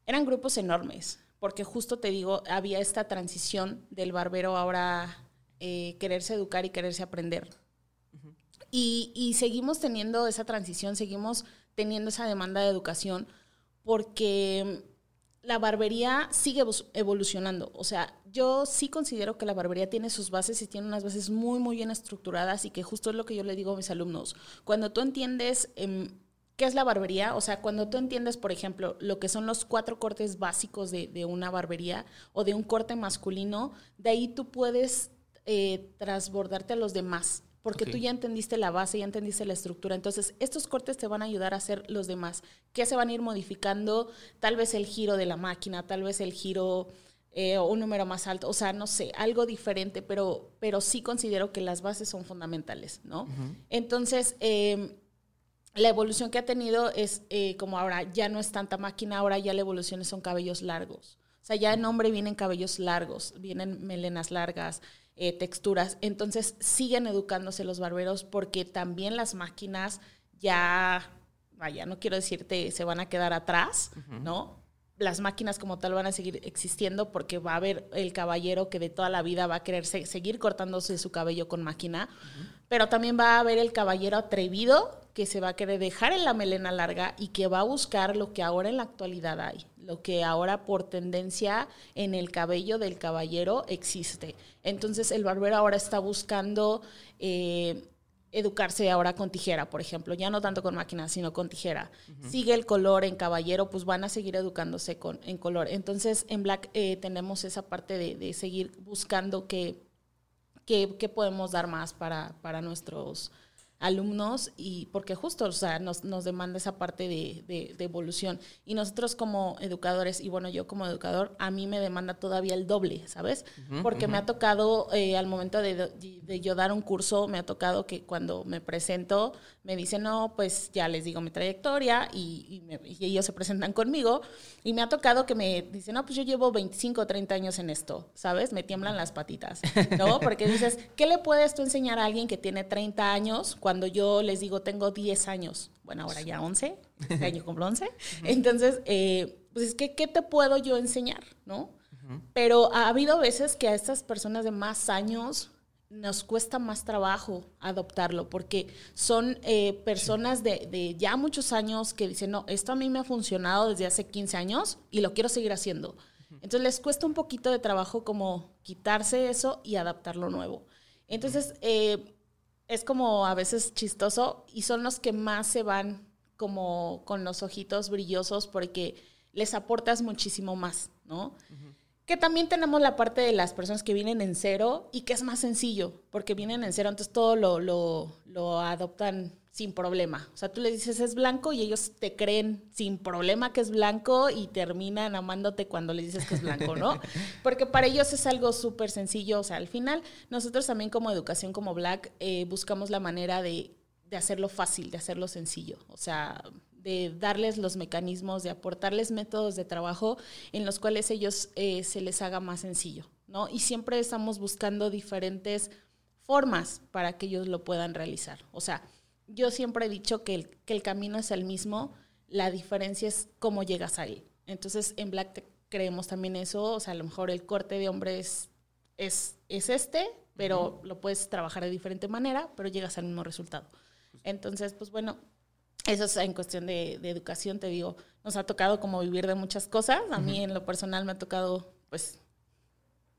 eran grupos enormes porque justo te digo, había esta transición del barbero ahora eh, quererse educar y quererse aprender. y, seguimos teniendo esa transición, seguimos teniendo esa demanda de educación porque la barbería sigue evolucionando. O sea, yo sí considero que la barbería tiene sus bases y tiene unas bases muy, muy bien estructuradas y que justo es lo que yo le digo a mis alumnos. Cuando tú entiendes em, qué es la barbería, o sea, cuando tú entiendes, por ejemplo, lo que son los cuatro cortes básicos de una barbería o de un corte masculino, de ahí tú puedes eh, transbordarte a los demás, porque tú ya entendiste la base, ya entendiste la estructura. Entonces, estos cortes te van a ayudar a hacer los demás, que se van a ir modificando, tal vez el giro de la máquina, tal vez el giro eh, un número más alto, o sea, no sé, algo diferente, pero, pero sí considero que las bases son fundamentales, ¿no? Entonces, em, la evolución que ha tenido es eh, como ahora ya no es tanta máquina, ahora ya la evolución son cabellos largos. O sea, ya en hombre vienen cabellos largos, vienen melenas largas, eh, texturas. Entonces siguen educándose los barberos porque también las máquinas ya, vaya, no quiero decirte se van a quedar atrás, ¿no? Las máquinas como tal van a seguir existiendo porque va a haber el caballero que de toda la vida va a querer seguir cortándose su cabello con máquina, pero también va a haber el caballero atrevido que se va a querer dejar en la melena larga y que va a buscar lo que ahora en la actualidad hay, lo que ahora por tendencia en el cabello del caballero existe. Entonces el barbero ahora está buscando eh, educarse ahora con tijera, por ejemplo, ya no tanto con máquina, sino con tijera. Sigue el color en caballero, pues van a seguir educándose con, en color. Entonces, en Black eh, tenemos esa parte de, de seguir buscando qué, qué, qué podemos dar más para, para nuestros alumnos y porque justo, o sea, nos, nos demanda esa parte de, de, de, evolución. Y nosotros como educadores, y bueno, yo como educador, a mí me demanda todavía el doble, ¿sabes? Uh -huh, porque uh -huh. me ha tocado, eh, al momento de, de, yo dar un curso, me ha tocado que cuando me presento, me dicen, no, pues ya les digo mi trayectoria y, y, me, y ellos se presentan conmigo. Y me ha tocado que me dicen, no, pues yo llevo 25 o 30 años en esto, ¿sabes? Me tiemblan las patitas, ¿no? Porque dices, ¿qué le puedes tú enseñar a alguien que tiene 30 años cuando yo les digo tengo 10 años? Bueno, ahora ya 11, este año cumplo 11. Entonces, eh, pues, ¿qué, ¿qué te puedo yo enseñar, no? Pero ha habido veces que a estas personas de más años nos cuesta más trabajo adoptarlo porque son eh, personas de, de, ya muchos años que dicen, no, esto a mí me ha funcionado desde hace 15 años y lo quiero seguir haciendo. Entonces les cuesta un poquito de trabajo como quitarse eso y adaptar lo nuevo. Entonces eh, es como a veces chistoso y son los que más se van como con los ojitos brillosos porque les aportas muchísimo más, ¿no? Uh -huh. Que también tenemos la parte de las personas que vienen en cero y que es más sencillo, porque vienen en cero, entonces todo lo, lo, lo adoptan sin problema. O sea, tú les dices es blanco y ellos te creen sin problema que es blanco y terminan amándote cuando les dices que es blanco, ¿no? Porque para ellos es algo súper sencillo. O sea, al final, nosotros también como educación, como Black, eh, buscamos la manera de, de hacerlo fácil, de hacerlo sencillo. O sea, de darles los mecanismos, de aportarles métodos de trabajo en los cuales ellos eh, se les haga más sencillo, ¿no? Y siempre estamos buscando diferentes formas para que ellos lo puedan realizar. O sea, yo siempre he dicho que el, que el camino es el mismo, la diferencia es cómo llegas a él. Entonces, en Black Tech creemos también eso, o sea, a lo mejor el corte de hombre es, es, es este, pero uh -huh. lo puedes trabajar de diferente manera, pero llegas al mismo resultado. Entonces, pues bueno, eso es en cuestión de, de, educación, te digo, nos ha tocado como vivir de muchas cosas. A uh -huh. mí en lo personal me ha tocado, pues,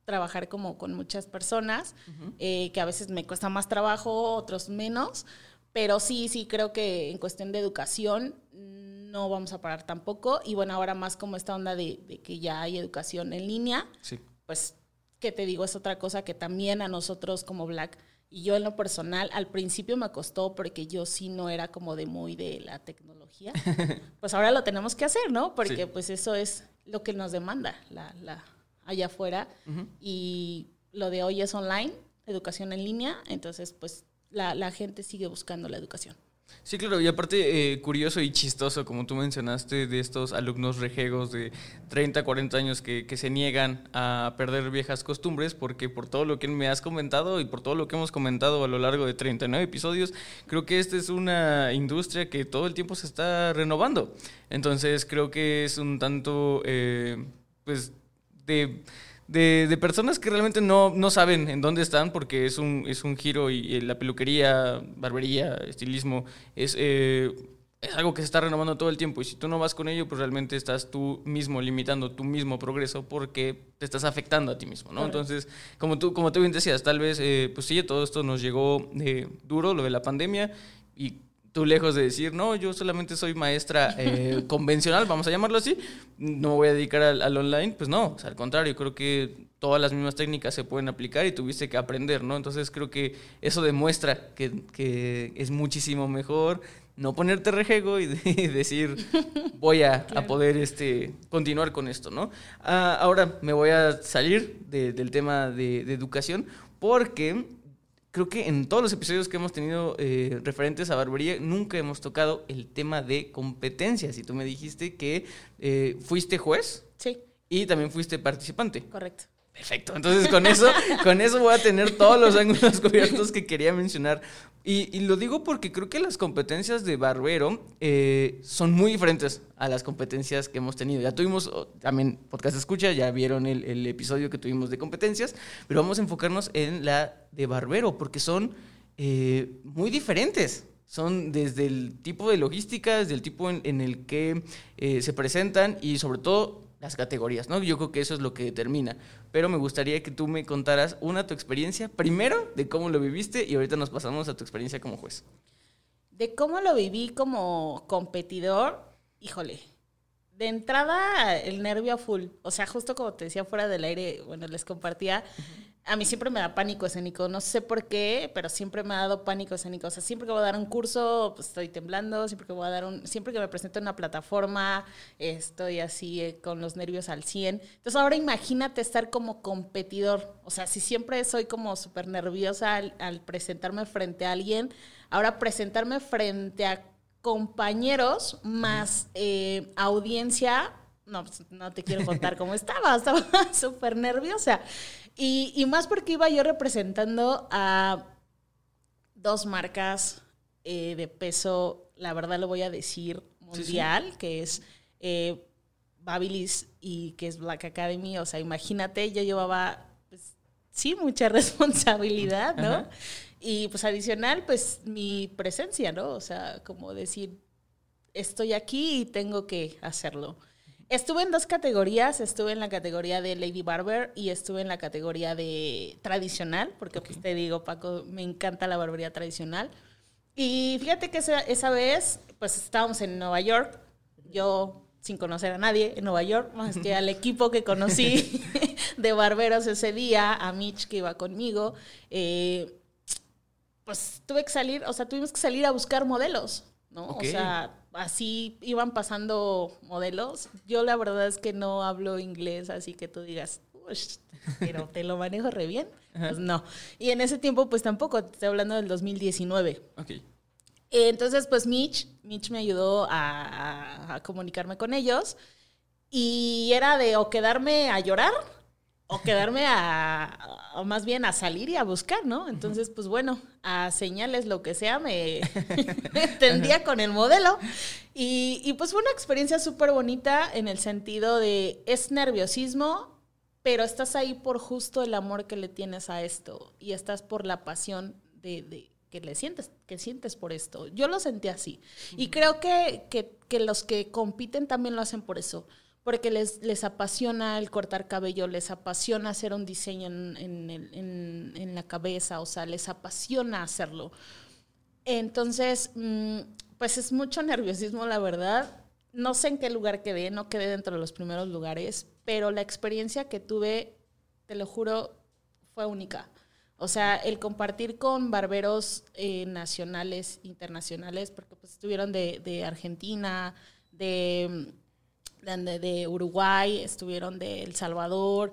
trabajar como con muchas personas, uh -huh. eh, que a veces me cuesta más trabajo, otros menos, pero sí, sí creo que en cuestión de educación no vamos a parar tampoco. Y bueno, ahora más como esta onda de, de que ya hay educación en línea, sí. pues, que te digo, es otra cosa que también a nosotros como Black y yo en lo personal, al principio me costó porque yo sí no era como de muy de la tecnología. pues ahora lo tenemos que hacer, ¿no? Porque sí. pues eso es lo que nos demanda la, la allá afuera. Uh -huh. Y lo de hoy es online, educación en línea, entonces pues la, la gente sigue buscando la educación. Sí, claro, y aparte eh, curioso y chistoso, como tú mencionaste, de estos alumnos rejegos de 30, 40 años que, que, se niegan a perder viejas costumbres, porque por todo lo que me has comentado y por todo lo que hemos comentado a lo largo de 39 episodios, creo que esta es una industria que todo el tiempo se está renovando. Entonces creo que es un tanto, eh, pues, de de, de, personas que realmente no, no, saben en dónde están porque es un, es un giro y, y la peluquería, barbería, estilismo, es, eh, es algo que se está renovando todo el tiempo y si tú no vas con ello, pues realmente estás tú mismo limitando tu mismo progreso porque te estás afectando a ti mismo, ¿no? Entonces, como tú, como tú bien decías, tal vez, eh, pues sí, todo esto nos llegó eh, duro, lo de la pandemia y tú lejos de decir, no, yo solamente soy maestra eh, convencional, vamos a llamarlo así, no me voy a dedicar al, al, online, pues no, o sea, al contrario, creo que todas las mismas técnicas se pueden aplicar y tuviste que aprender, ¿no? Entonces creo que eso demuestra que, que es muchísimo mejor no ponerte rejego y, de, y decir, voy a, claro. a, poder este, continuar con esto, ¿no? Ah, ahora me voy a salir de, del tema de, de educación porque creo que en todos los episodios que hemos tenido eh, referentes a barbería, nunca hemos tocado el tema de competencias. Y tú me dijiste que eh, fuiste juez. Sí. Y también fuiste participante. Correcto. Perfecto. Entonces con eso, con eso voy a tener todos los ángulos cubiertos que quería mencionar. Y, lo digo porque creo que las competencias de barbero eh, son muy diferentes a las competencias que hemos tenido. Ya tuvimos también podcast escucha, ya vieron el, episodio que tuvimos de competencias, pero vamos a enfocarnos en la de barbero porque son eh, muy diferentes. Son desde el tipo de logística, desde el tipo en, en el que eh, se presentan y sobre todo las categorías, ¿no? Yo creo que eso es lo que determina. Pero me gustaría que tú me contaras una tu experiencia, primero de cómo lo viviste y ahorita nos pasamos a tu experiencia como juez. De cómo lo viví como competidor, híjole. De entrada, el nervio full. O sea, justo como te decía fuera del aire, bueno, les compartía. A mí siempre me da pánico escénico, no sé por qué, pero siempre me ha dado pánico escénico. O sea, siempre que voy a dar un curso, pues estoy temblando, siempre que voy a dar un, siempre que me presento en una plataforma, estoy así eh, con los nervios al 100. Entonces ahora imagínate estar como competidor. O sea, si siempre soy como súper nerviosa al presentarme frente a alguien, ahora presentarme frente a compañeros más eh, audiencia, no, pues, no te quiero contar cómo estaba, estaba súper nerviosa. Y, y, más porque iba yo representando a dos marcas eh, de peso, la verdad lo voy a decir, mundial, sí, sí. que es eh, Babilis y que es Black Academy. O sea, imagínate, yo llevaba, pues, sí, mucha responsabilidad, ¿no? Ajá. Y pues adicional, pues mi presencia, ¿no? O sea, como decir, estoy aquí y tengo que hacerlo. Estuve en dos categorías, estuve en la categoría de Lady Barber y estuve en la categoría de tradicional, porque okay. pues te digo, Paco, me encanta la barbería tradicional. Y fíjate que esa, esa vez, pues estábamos en Nueva York, yo sin conocer a nadie en Nueva York, más que al equipo que conocí de barberos ese día, a Mitch que iba conmigo. Eh, pues tuve que salir, o sea, tuvimos que salir a buscar modelos, ¿no? Okay. O sea, así iban pasando modelos. Yo la verdad es que no hablo inglés, así que tú digas, pero te lo manejo re bien. Pues no. Y en ese tiempo, pues tampoco, estoy hablando del 2019. Ok. Entonces, pues Mitch, Mitch me ayudó a, a, a comunicarme con ellos y era de o quedarme a llorar o quedarme a, o más bien a salir y a buscar, ¿no? Entonces, pues bueno, a señales, lo que sea, me, me tendía con el modelo. Y, y pues fue una experiencia súper bonita en el sentido de, es nerviosismo, pero estás ahí por justo el amor que le tienes a esto y estás por la pasión de, de que le sientes, que sientes por esto. Yo lo sentí así. Y creo que, que, que los que compiten también lo hacen por eso porque les, les apasiona el cortar cabello, les apasiona hacer un diseño en, en, en, la cabeza, o sea, les apasiona hacerlo. Entonces, mmm, pues es mucho nerviosismo, la verdad. No sé en qué lugar quedé, no quedé dentro de los primeros lugares, pero la experiencia que tuve, te lo juro, fue única. O sea, el compartir con barberos eh, nacionales, internacionales, porque pues estuvieron de, de Argentina, de de, de Uruguay, estuvieron de El Salvador,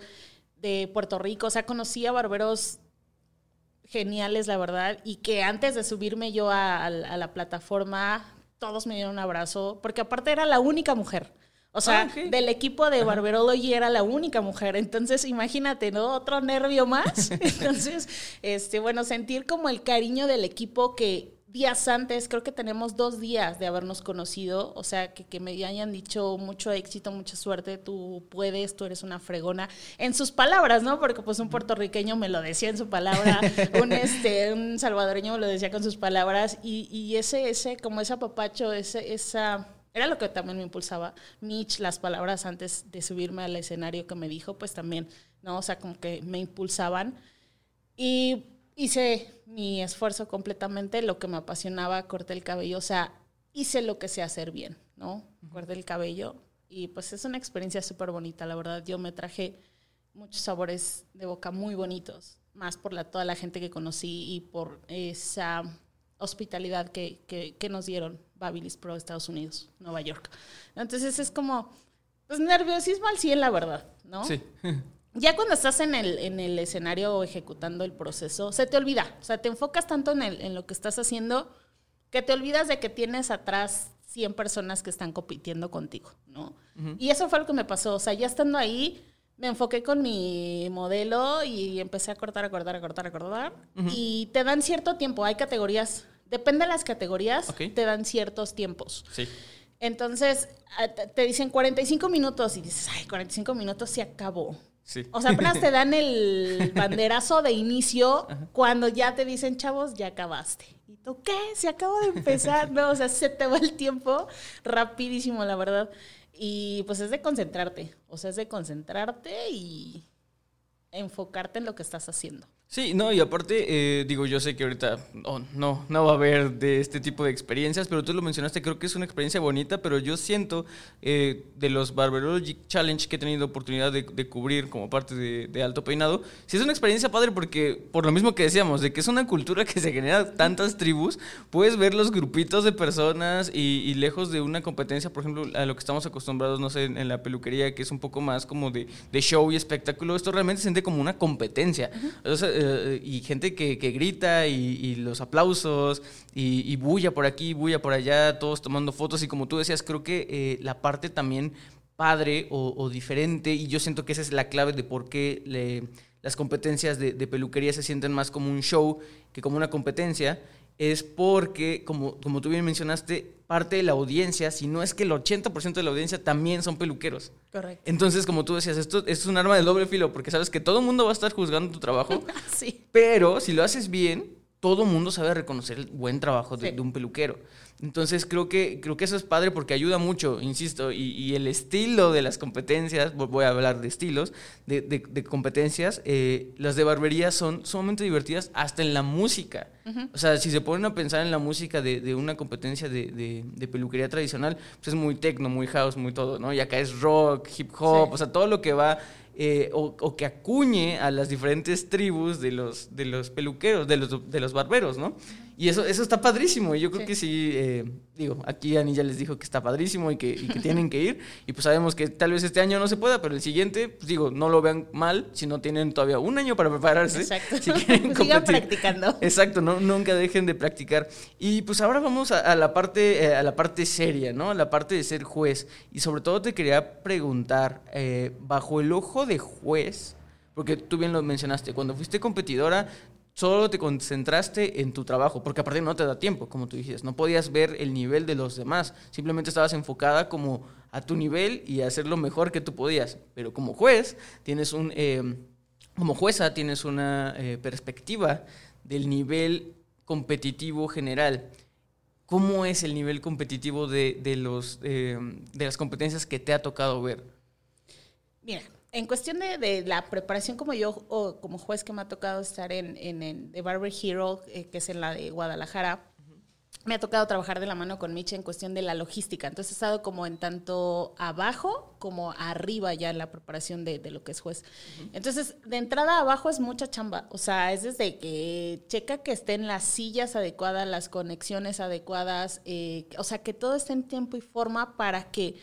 de Puerto Rico, o sea, conocí a barberos geniales, la verdad, y que antes de subirme yo a, a, a, la plataforma, todos me dieron un abrazo, porque aparte era la única mujer. O sea, ah, okay. del equipo de Barberology era la única mujer. Entonces, imagínate, ¿no? Otro nervio más. Entonces, este, bueno, sentir como el cariño del equipo que días antes, creo que tenemos dos días de habernos conocido, o sea, que, que, me hayan dicho mucho éxito, mucha suerte, tú puedes, tú eres una fregona, en sus palabras, ¿no? Porque pues un puertorriqueño me lo decía en su palabra, un, este, un salvadoreño me lo decía con sus palabras, y, y ese, ese, como ese apapacho, ese, esa... Era lo que también me impulsaba. Mitch, las palabras antes de subirme al escenario que me dijo, pues también, ¿no? O sea, como que me impulsaban. Y hice mi esfuerzo completamente, lo que me apasionaba, corté el cabello, o sea, hice lo que sé hacer bien, ¿no? Corté el cabello y pues es una experiencia súper bonita, la verdad. Yo me traje muchos sabores de boca muy bonitos, más por la, toda la gente que conocí y por esa hospitalidad que, que, que nos dieron Babilis Pro Estados Unidos, Nueva York. Entonces es como, pues nerviosismo al 100, la verdad, ¿no? Sí. ya cuando estás en el, en el escenario ejecutando el proceso, se te olvida. O sea, te enfocas tanto en, el, en lo que estás haciendo que te olvidas de que tienes atrás 100 personas que están compitiendo contigo, ¿no? Uh -huh. Y eso fue lo que me pasó. O sea, ya estando ahí, me enfoqué con mi modelo y empecé a cortar, a cortar, a cortar, a cortar. Uh -huh. Y te dan cierto tiempo. Hay categorías. Depende de las categorías, okay. te dan ciertos tiempos. Sí. Entonces, te dicen 45 minutos y dices, ay, 45 minutos se acabó. Sí. O sea, apenas te dan el banderazo de inicio cuando ya te dicen, chavos, ya acabaste. ¿Y tú qué? Se acaba de empezar, ¿no? O sea, se te va el tiempo rapidísimo, la verdad. Y pues es de concentrarte, o sea, es de concentrarte y enfocarte en lo que estás haciendo. Sí, no, y aparte, eh, digo, yo sé que ahorita oh, no, no va a haber de este tipo de experiencias, pero tú lo mencionaste, creo que es una experiencia bonita, pero yo siento eh, de los Barberology Challenge que he tenido oportunidad de, cubrir como parte de, Alto Peinado, sí es una experiencia padre porque, por lo mismo que decíamos, de que es una cultura que se genera tantas tribus, puedes ver los grupitos de personas y, lejos de una competencia, por ejemplo, a lo que estamos acostumbrados, no sé, en, la peluquería, que es un poco más como de, show y espectáculo, esto realmente se siente como una competencia. o sea, eh, y gente que, grita y, los aplausos y, bulla por aquí, bulla por allá, todos tomando fotos. Y como tú decías, creo que eh, la parte también padre o, diferente y yo siento que esa es la clave de por qué las competencias de, de peluquería se sienten más como un show que como una competencia es porque, como, como tú bien mencionaste, parte de la audiencia, si no es que el 80% de la audiencia también son peluqueros. Correcto. Entonces, como tú decías, esto, es un arma de doble filo, porque sabes que todo el mundo va a estar juzgando tu trabajo. sí. Pero si lo haces bien, todo mundo sabe reconocer el buen trabajo de, de un peluquero. Entonces creo que, creo que eso es padre porque ayuda mucho, insisto, y, el estilo de las competencias, voy a hablar de estilos, de, de, competencias, eh, las de barbería son sumamente divertidas hasta en la música. O sea, si se ponen a pensar en la música de, una competencia de, peluquería tradicional, pues es muy techno, muy house, muy todo, ¿no? Y acá es rock, hip hop, o sea, todo lo que va eh, o, que acuñe a las diferentes tribus de los, de los peluqueros, de los, de los barberos, ¿no? Y eso, eso está padrísimo. Y yo creo que sí, eh, digo, aquí Ani ya les dijo que está padrísimo y que, tienen que ir. Y pues sabemos que tal vez este año no se pueda, pero el siguiente, pues digo, no lo vean mal si no tienen todavía un año para prepararse. Exacto. Si quieren Sigan practicando. Exacto, no, nunca dejen de practicar. Y pues ahora vamos a, la parte, eh, a la parte seria, ¿no? A la parte de ser juez. Y sobre todo te quería preguntar, eh, bajo el ojo de juez, porque tú bien lo mencionaste, cuando fuiste competidora, solo te concentraste en tu trabajo, porque aparte no te da tiempo, como tú dijiste, no podías ver el nivel de los demás, simplemente estabas enfocada como a tu nivel y a hacer lo mejor que tú podías, pero como juez tienes un, eh, como jueza tienes una eh, perspectiva del nivel competitivo general. ¿Cómo es el nivel competitivo de, de los, eh, de las competencias que te ha tocado ver? Mira, en cuestión de, la preparación como yo, o como juez que me ha tocado estar en, en, The Barber Hero, eh, que es en la de Guadalajara, me ha tocado trabajar de la mano con Mitch en cuestión de la logística. Entonces he estado como en tanto abajo como arriba ya en la preparación de, lo que es juez. Entonces, de entrada abajo es mucha chamba. O sea, es desde que checa que estén las sillas adecuadas, las conexiones adecuadas, eh, o sea, que todo esté en tiempo y forma para que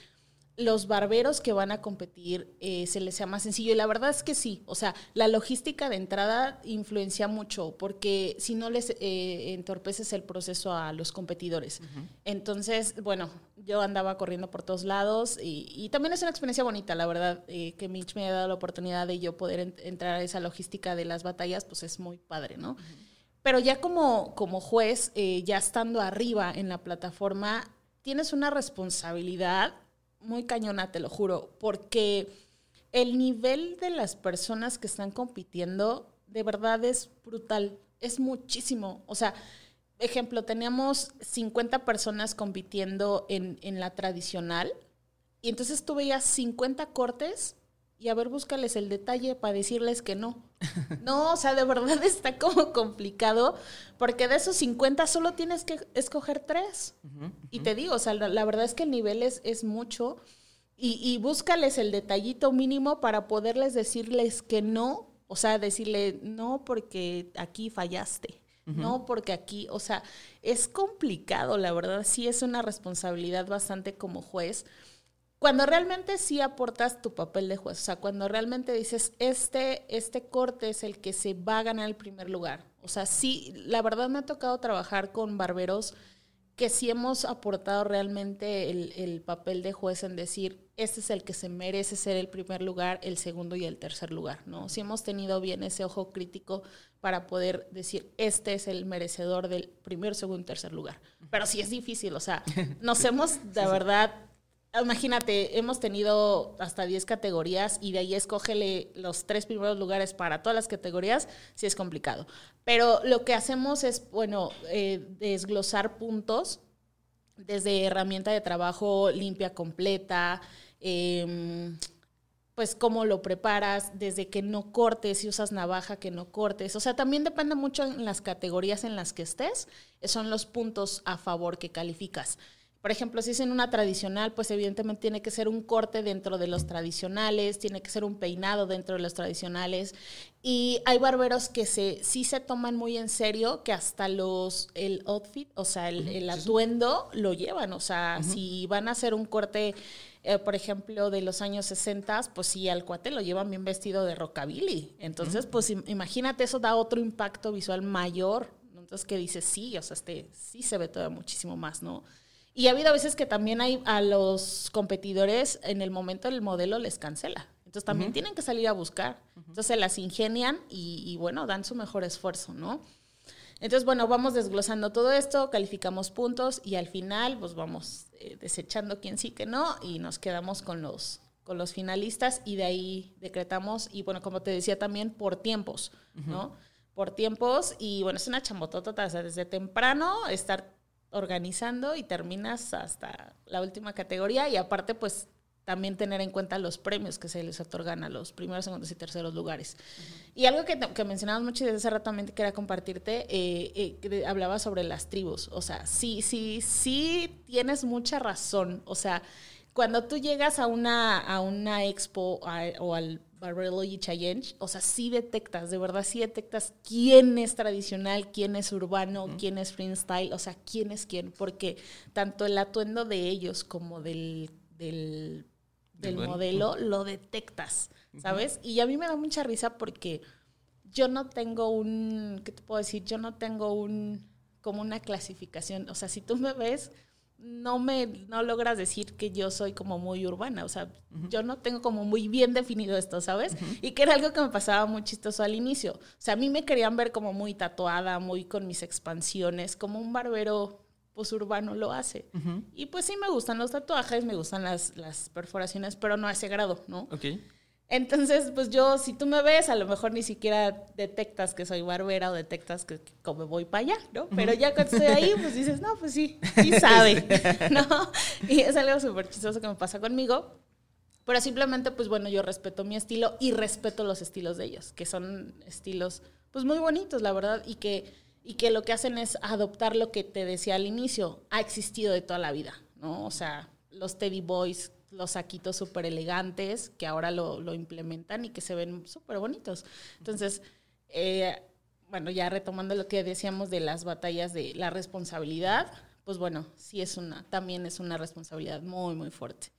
los barberos que van a competir eh, se les sea más sencillo. Y la verdad es que sí, o sea, la logística de entrada influencia mucho porque si no les eh, entorpeces el proceso a los competidores. Entonces, bueno, yo andaba corriendo por todos lados y, también es una experiencia bonita, la verdad, eh, que Mitch me haya dado la oportunidad de yo poder entrar a esa logística de las batallas, pues es muy padre, ¿no? Pero ya como, como juez, ya estando arriba en la plataforma, tienes una responsabilidad muy cañona, te lo juro, porque el nivel de las personas que están compitiendo de verdad es brutal, es muchísimo. O sea, ejemplo, teníamos 50 personas compitiendo en, en la tradicional y entonces tú veías 50 cortes y a ver, búscales el detalle para decirles que no. No, o sea, de verdad está como complicado, porque de esos 50 solo tienes que escoger tres. Y te digo, o sea, la, verdad es que el nivel es, es mucho. Y, y, búscales el detallito mínimo para poderles decirles que no, o sea, decirle no porque aquí fallaste, no porque aquí, o sea, es complicado, la verdad, sí es una responsabilidad bastante como juez cuando realmente sí aportas tu papel de juez, o sea, cuando realmente dices, este, este corte es el que se va a ganar el primer lugar. O sea, sí, la verdad me ha tocado trabajar con barberos que sí hemos aportado realmente el, papel de juez en decir, este es el que se merece ser el primer lugar, el segundo y el tercer lugar, ¿no? Sí hemos tenido bien ese ojo crítico para poder decir, este es el merecedor del primer, segundo y tercer lugar. Pero sí es difícil, o sea, nos hemos, de verdad, imagínate, hemos tenido hasta 10 categorías y de ahí escógele los tres primeros lugares para todas las categorías, sí es complicado. Pero lo que hacemos es, bueno, eh, desglosar puntos desde herramienta de trabajo limpia, completa, em, pues cómo lo preparas, desde que no cortes, si usas navaja, que no cortes. O sea, también depende mucho en las categorías en las que estés, son los puntos a favor que calificas. Por ejemplo, si es en una tradicional, pues evidentemente tiene que ser un corte dentro de los tradicionales, tiene que ser un peinado dentro de los tradicionales. Y hay barberos que se, sí se toman muy en serio, que hasta los, el outfit, o sea, el, atuendo lo llevan. O sea, si van a hacer un corte eh, por ejemplo, de los años 60, pues sí, al cuate lo llevan bien vestido de rockabilly. Entonces, pues imagínate, eso da otro impacto visual mayor. Entonces, que dices, sí, o sea, este, sí se ve todo muchísimo más, ¿no? Y ha habido veces que también hay a los competidores, en el momento el modelo les cancela. Entonces también tienen que salir a buscar. Entonces se las ingenian y, y, bueno, dan su mejor esfuerzo, ¿no? Entonces, bueno, vamos desglosando todo esto, calificamos puntos y al final, pues vamos eh, desechando quién sí, que no y nos quedamos con los, con los finalistas y de ahí decretamos, y bueno, como te decía también, por tiempos, ¿no? Por tiempos y bueno, es una chambotota, o sea, desde temprano estar organizando y terminas hasta la última categoría y aparte pues también tener en cuenta los premios que se les otorgan a los primeros, segundos y terceros lugares. Y algo que, que mencionabas mucho y desde hace rato también quería compartirte, eh, eh hablaba sobre las tribus. O sea, sí, sí, sí tienes mucha razón. O sea, cuando tú llegas a una, a una expo o al Barbarology Challenge, o sea, sí detectas, de verdad sí detectas quién es tradicional, quién es urbano, quién es freestyle, o sea, quién es quién, porque tanto el atuendo de ellos como del, del del modelo, lo detectas, ¿sabes? Y a mí me da mucha risa porque yo no tengo un, ¿qué te puedo decir? Yo no tengo un, como una clasificación. O sea, si tú me ves, no me, no logras decir que yo soy como muy urbana. O sea, yo no tengo como muy bien definido esto, ¿sabes? Y que era algo que me pasaba muy chistoso al inicio. O sea, a mí me querían ver como muy tatuada, muy con mis expansiones, como un barbero pues urbano lo hace. Y pues sí me gustan los tatuajes, me gustan las, las perforaciones, pero no a ese grado, ¿no? Ok. Entonces, pues yo, si tú me ves, a lo mejor ni siquiera detectas que soy barbera o detectas que, como voy para allá, ¿no? Pero ya cuando estoy ahí, pues dices, no, pues sí, sí sabe, ¿no? Y es algo súper chistoso que me pasa conmigo. Pero simplemente, pues bueno, yo respeto mi estilo y respeto los estilos de ellos, que son estilos, pues muy bonitos, la verdad, y que y que lo que hacen es adoptar lo que te decía al inicio, ha existido de toda la vida, ¿no? O sea, los Teddy Boys, los saquitos súper elegantes, que ahora lo, implementan y que se ven súper bonitos. Entonces, eh, bueno, ya retomando lo que decíamos de las batallas de la responsabilidad, pues bueno, sí es una, también es una responsabilidad muy, muy fuerte.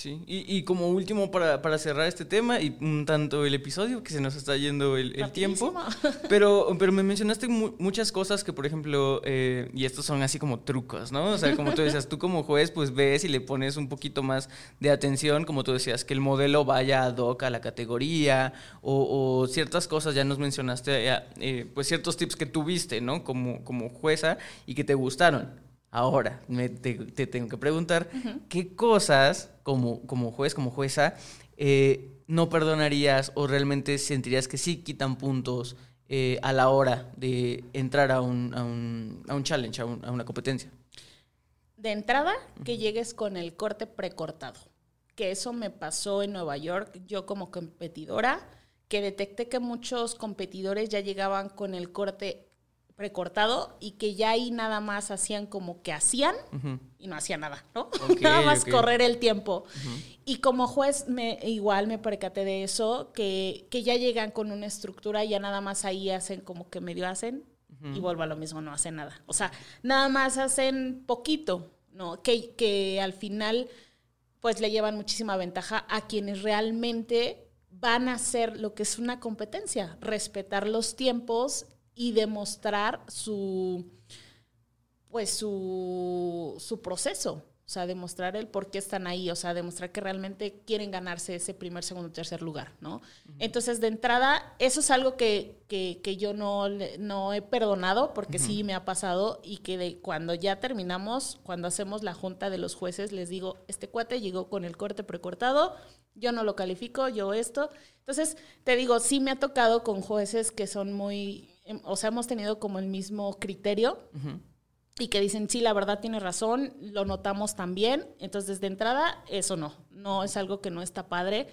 Sí, y, como último para, para, cerrar este tema y un tanto el episodio, que se nos está yendo el, tiempo, pero, pero me mencionaste muchas cosas que, por ejemplo, eh, y estos son así como trucos, ¿no? O sea, como tú decías, tú como juez, pues ves y le pones un poquito más de atención, como tú decías, que el modelo vaya ad hoc a la categoría, o, ciertas cosas, ya nos mencionaste, eh, eh, pues ciertos tips que tuviste, ¿no? Como, como jueza y que te gustaron. Ahora, me, te, tengo que preguntar, ¿qué cosas como, como juez, como jueza, eh, no perdonarías o realmente sentirías que sí quitan puntos eh, a la hora de entrar a un, a un, a un challenge, a, a, una competencia? De entrada, que llegues con el corte precortado, que eso me pasó en Nueva York, yo como competidora, que detecté que muchos competidores ya llegaban con el corte recortado y que ya ahí nada más hacían como que hacían y no hacían nada, ¿no? nada más correr el tiempo. Y como juez me igual me percaté de eso, que, que, ya llegan con una estructura y ya nada más ahí hacen como que medio hacen y vuelvo a lo mismo, no hacen nada. O sea, nada más hacen poquito, ¿no? Que, que al final pues le llevan muchísima ventaja a quienes realmente van a hacer lo que es una competencia, respetar los tiempos y demostrar su, pues su, su proceso. O sea, demostrar el por qué están ahí, o sea, demostrar que realmente quieren ganarse ese primer, segundo, tercer lugar, ¿no? Entonces, de entrada, eso es algo que, que, yo no, no he perdonado, porque sí me ha pasado, y que de, cuando ya terminamos, cuando hacemos la junta de los jueces, les digo, este cuate llegó con el corte precortado, yo no lo califico, yo esto. Entonces, te digo, sí me ha tocado con jueces que son muy o sea, hemos tenido como el mismo criterio. y que dicen, sí, la verdad tiene razón, lo notamos también. Entonces, de entrada, eso no, no es algo que no está padre.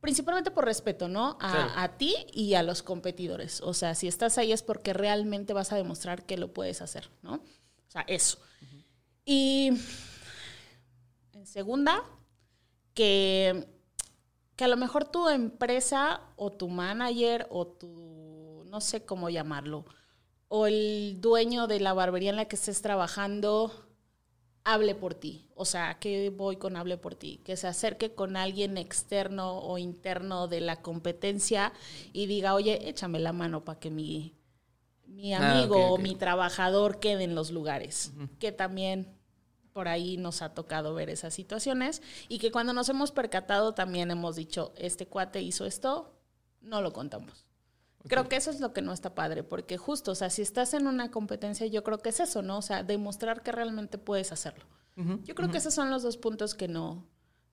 Principalmente por respeto, ¿no? A, a, ti y a los competidores. O sea, si estás ahí es porque realmente vas a demostrar que lo puedes hacer, ¿no? O sea, eso. Y en segunda, que, que a lo mejor tu empresa o tu manager o tu, no sé cómo llamarlo, o el dueño de la barbería en la que estés trabajando hable por ti. O sea, que voy con hable por ti, que se acerque con alguien externo o interno de la competencia y diga, oye, échame la mano para que mi, mi ah, amigo o mi trabajador quede en los lugares. Que también por ahí nos ha tocado ver esas situaciones y que cuando nos hemos percatado también hemos dicho, este cuate hizo esto, no lo contamos. Creo que eso es lo que no está padre, porque justo, o sea, si estás en una competencia, yo creo que es eso, ¿no? O sea, demostrar que realmente puedes hacerlo. yo creo que esos son los dos puntos que no,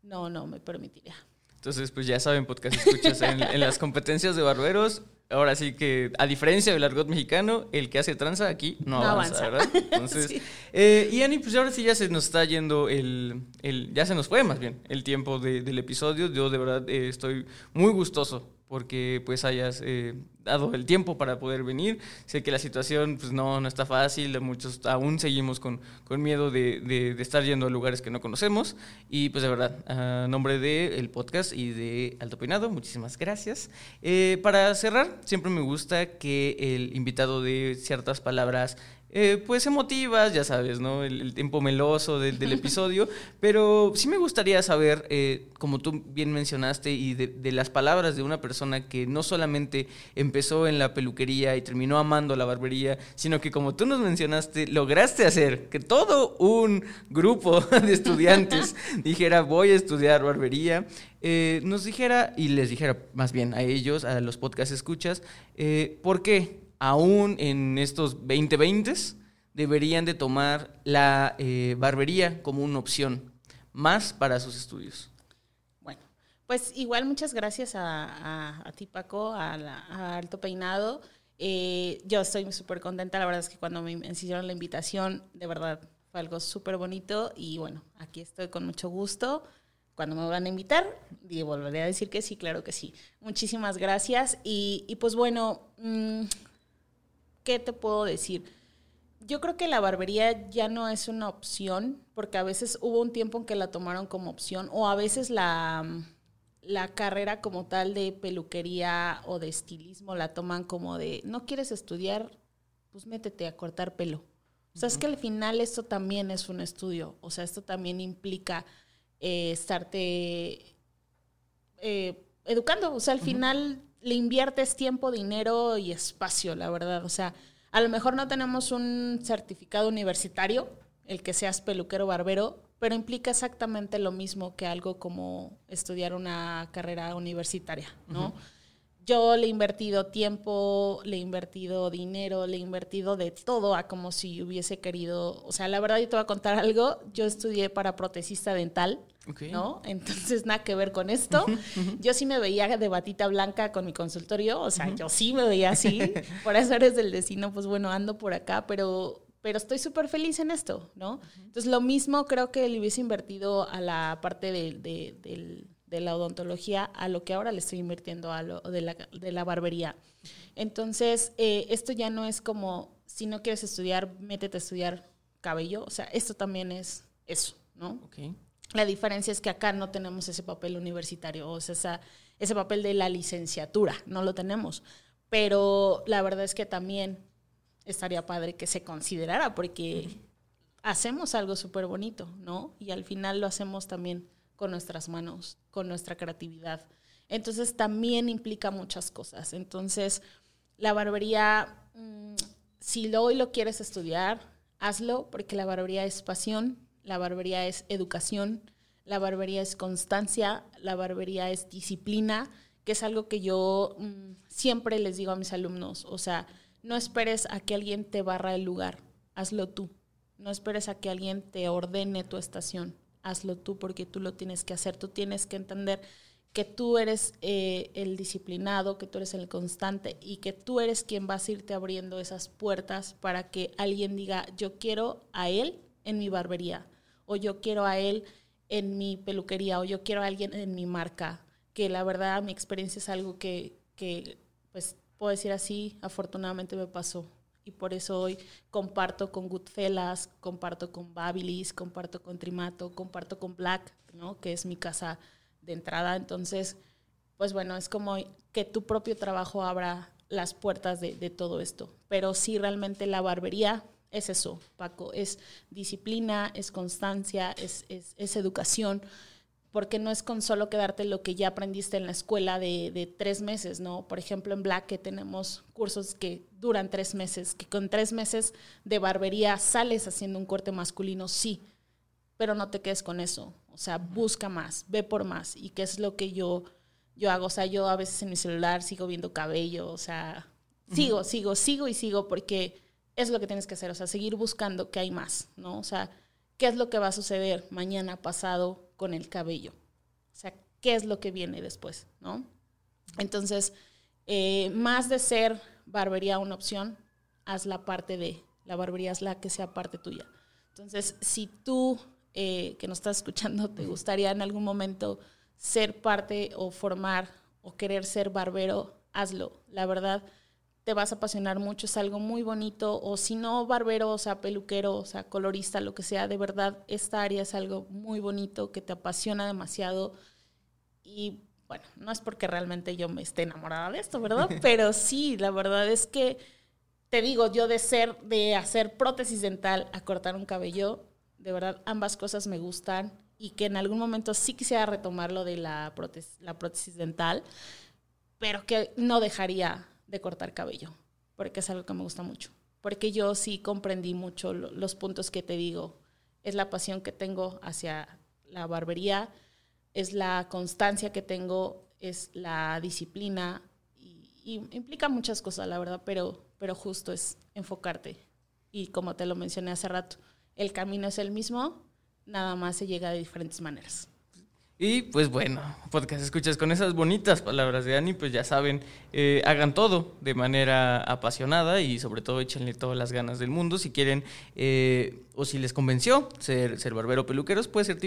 no, no me permitiría. Entonces, pues ya saben, podcast escuchas, en, las competencias de barberos, ahora sí que, a diferencia del argot mexicano, el que hace tranza aquí no, avanza, ¿verdad? Entonces, eh, y Ani, pues ahora sí ya se nos está yendo el, el ya se nos fue más bien el tiempo del episodio. Yo de verdad eh, estoy muy gustoso porque pues hayas eh, dado el tiempo para poder venir. Sé que la situación pues no, no está fácil, muchos aún seguimos con, con miedo de, de, estar yendo a lugares que no conocemos y pues de verdad, a nombre del podcast y de Alto Peinado, muchísimas gracias. Eh, para cerrar, siempre me gusta que el invitado dé ciertas palabras eh, pues emotivas, ya sabes, ¿no? El, tiempo meloso del, episodio, pero sí me gustaría saber, eh, como tú bien mencionaste, y de, las palabras de una persona que no solamente empezó en la peluquería y terminó amando la barbería, sino que como tú nos mencionaste, lograste hacer que todo un grupo de estudiantes dijera, voy a estudiar barbería, eh, nos dijera, y les dijera más bien a ellos, a los podcast escuchas, ¿por qué? Aún en estos 2020 deberían de tomar la eh, barbería como una opción más para sus estudios. Bueno, pues igual muchas gracias a, ti Paco, a, Alto Peinado. Eh, yo estoy súper contenta, la verdad es que cuando me hicieron la invitación, de verdad fue algo súper bonito y bueno, aquí estoy con mucho gusto. Cuando me van a invitar, volveré a decir que sí, claro que sí. Muchísimas gracias y, pues bueno, mm, ¿qué te puedo decir? Yo creo que la barbería ya no es una opción, porque a veces hubo un tiempo en que la tomaron como opción, o a veces la, la carrera como tal de peluquería o de estilismo la toman como de, no quieres estudiar, pues métete a cortar pelo. O sea, es que al final esto también es un estudio, o sea, esto también implica eh, estarte eh, educando, o sea, al final le inviertes tiempo, dinero y espacio, la verdad. O sea, a lo mejor no tenemos un certificado universitario, el que seas peluquero barbero, pero implica exactamente lo mismo que algo como estudiar una carrera universitaria, ¿no? Yo le he invertido tiempo, le he invertido dinero, le he invertido de todo a como si hubiese querido. O sea, la verdad, yo te voy a contar algo. Yo estudié para protecista dental, ¿no? Entonces, nada que ver con esto. Yo sí me veía de batita blanca con mi consultorio. O sea, yo sí me veía así. por eso eres del destino, pues bueno, ando por acá, pero pero estoy súper feliz en esto, ¿no? Entonces, lo mismo creo que le hubiese invertido a la parte del de la odontología a lo que ahora le estoy invirtiendo a lo de la, de la barbería. Entonces, eh, esto ya no es como, si no quieres estudiar, métete a estudiar cabello. O sea, esto también es eso, ¿no? Okay. La diferencia es que acá no tenemos ese papel universitario, o sea, ese papel de la licenciatura, no lo tenemos. Pero la verdad es que también estaría padre que se considerara, porque hacemos algo súper bonito, ¿no? Y al final lo hacemos también con nuestras manos, con nuestra creatividad. Entonces también implica muchas cosas. Entonces, la barbería, mm, si hoy lo quieres estudiar, hazlo porque la barbería es pasión, la barbería es educación, la barbería es constancia, la barbería es disciplina, que es algo que yo mm, siempre les digo a mis alumnos. O sea, no esperes a que alguien te barra el lugar, hazlo tú. No esperes a que alguien te ordene tu estación hazlo tú porque tú lo tienes que hacer. Tú tienes que entender que tú eres eh, el disciplinado, que tú eres el constante y que tú eres quien vas a irte abriendo esas puertas para que alguien diga, yo quiero a él en mi barbería, o yo quiero a él en mi peluquería, o yo quiero a alguien en mi marca, que la verdad mi experiencia es algo que, que pues puedo decir así, afortunadamente me pasó. Y por eso hoy comparto con Goodfellas, comparto con Babilis, comparto con Trimato, comparto con Black, ¿no? que es mi casa de entrada. Entonces, pues bueno, es como que tu propio trabajo abra las puertas de, todo esto. Pero sí, realmente la barbería es eso, Paco, es disciplina, es constancia, es, es, educación, porque no es con solo quedarte lo que ya aprendiste en la escuela de, de, tres meses, ¿no? Por ejemplo, en Black que tenemos cursos que duran tres meses, que con tres meses de barbería sales haciendo un corte masculino, sí, pero no te quedes con eso. O sea, busca más, ve por más. Y qué es lo que yo, yo hago. O sea, yo a veces en mi celular sigo viendo cabello, o sea, sigo, sigo, sigo y sigo porque es lo que tienes que hacer. O sea, seguir buscando que hay más, ¿no? O sea, ¿qué es lo que va a suceder mañana, pasado con el cabello? O sea, ¿qué es lo que viene después, ¿no? Entonces, eh, más de ser barbería una opción, haz la parte de, la barbería es la que sea parte tuya. Entonces, si tú eh, que nos estás escuchando te gustaría en algún momento ser parte o formar o querer ser barbero, hazlo. La verdad, te vas a apasionar mucho, es algo muy bonito. O si no, barbero, o sea, peluquero, o sea, colorista, lo que sea, de verdad, esta área es algo muy bonito que te apasiona demasiado. Y bueno, no es porque realmente yo me esté enamorada de esto, ¿verdad? Pero sí, la verdad es que te digo, yo de ser, de hacer prótesis dental a cortar un cabello, de verdad ambas cosas me gustan y que en algún momento sí quisiera retomar lo de la prótesis, la prótesis dental, pero que no dejaría de cortar cabello, porque es algo que me gusta mucho. Porque yo sí comprendí mucho los puntos que te digo. Es la pasión que tengo hacia la barbería, es la constancia que tengo, es la disciplina y, implica muchas cosas, la verdad, pero, pero justo es enfocarte. Y como te lo mencioné hace rato, el camino es el mismo, nada más se llega de diferentes maneras. Y pues bueno, podcast escuchas con esas bonitas palabras de Ani, pues ya saben, eh, hagan todo de manera apasionada y sobre todo échenle todas las ganas del mundo. Si quieren eh, o si les convenció ser, ser barbero peluqueros, puede ser,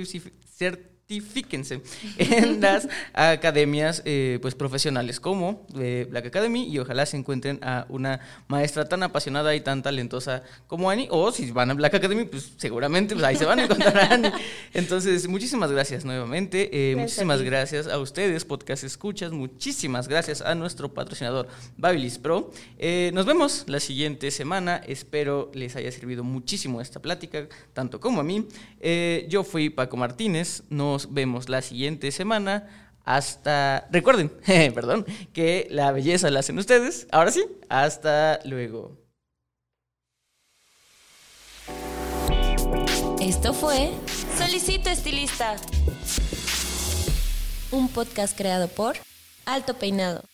ser certifíquense en las academias eh, pues profesionales como eh, Black Academy y ojalá se encuentren a una maestra tan apasionada y tan talentosa como Annie o si van a Black Academy pues seguramente pues, ahí se van a encontrar a Annie. Entonces muchísimas gracias nuevamente eh, muchísimas gracias a ustedes podcast escuchas muchísimas gracias a nuestro patrocinador Babilis Pro. Nos vemos la siguiente semana espero les haya servido muchísimo esta plática tanto como a mí. Yo fui Paco Martínez nos vemos la siguiente semana. Hasta, recuerden, perdón, que la belleza la hacen ustedes. Ahora sí, hasta luego. Esto fue Solicito Estilista, un podcast creado por Alto Peinado.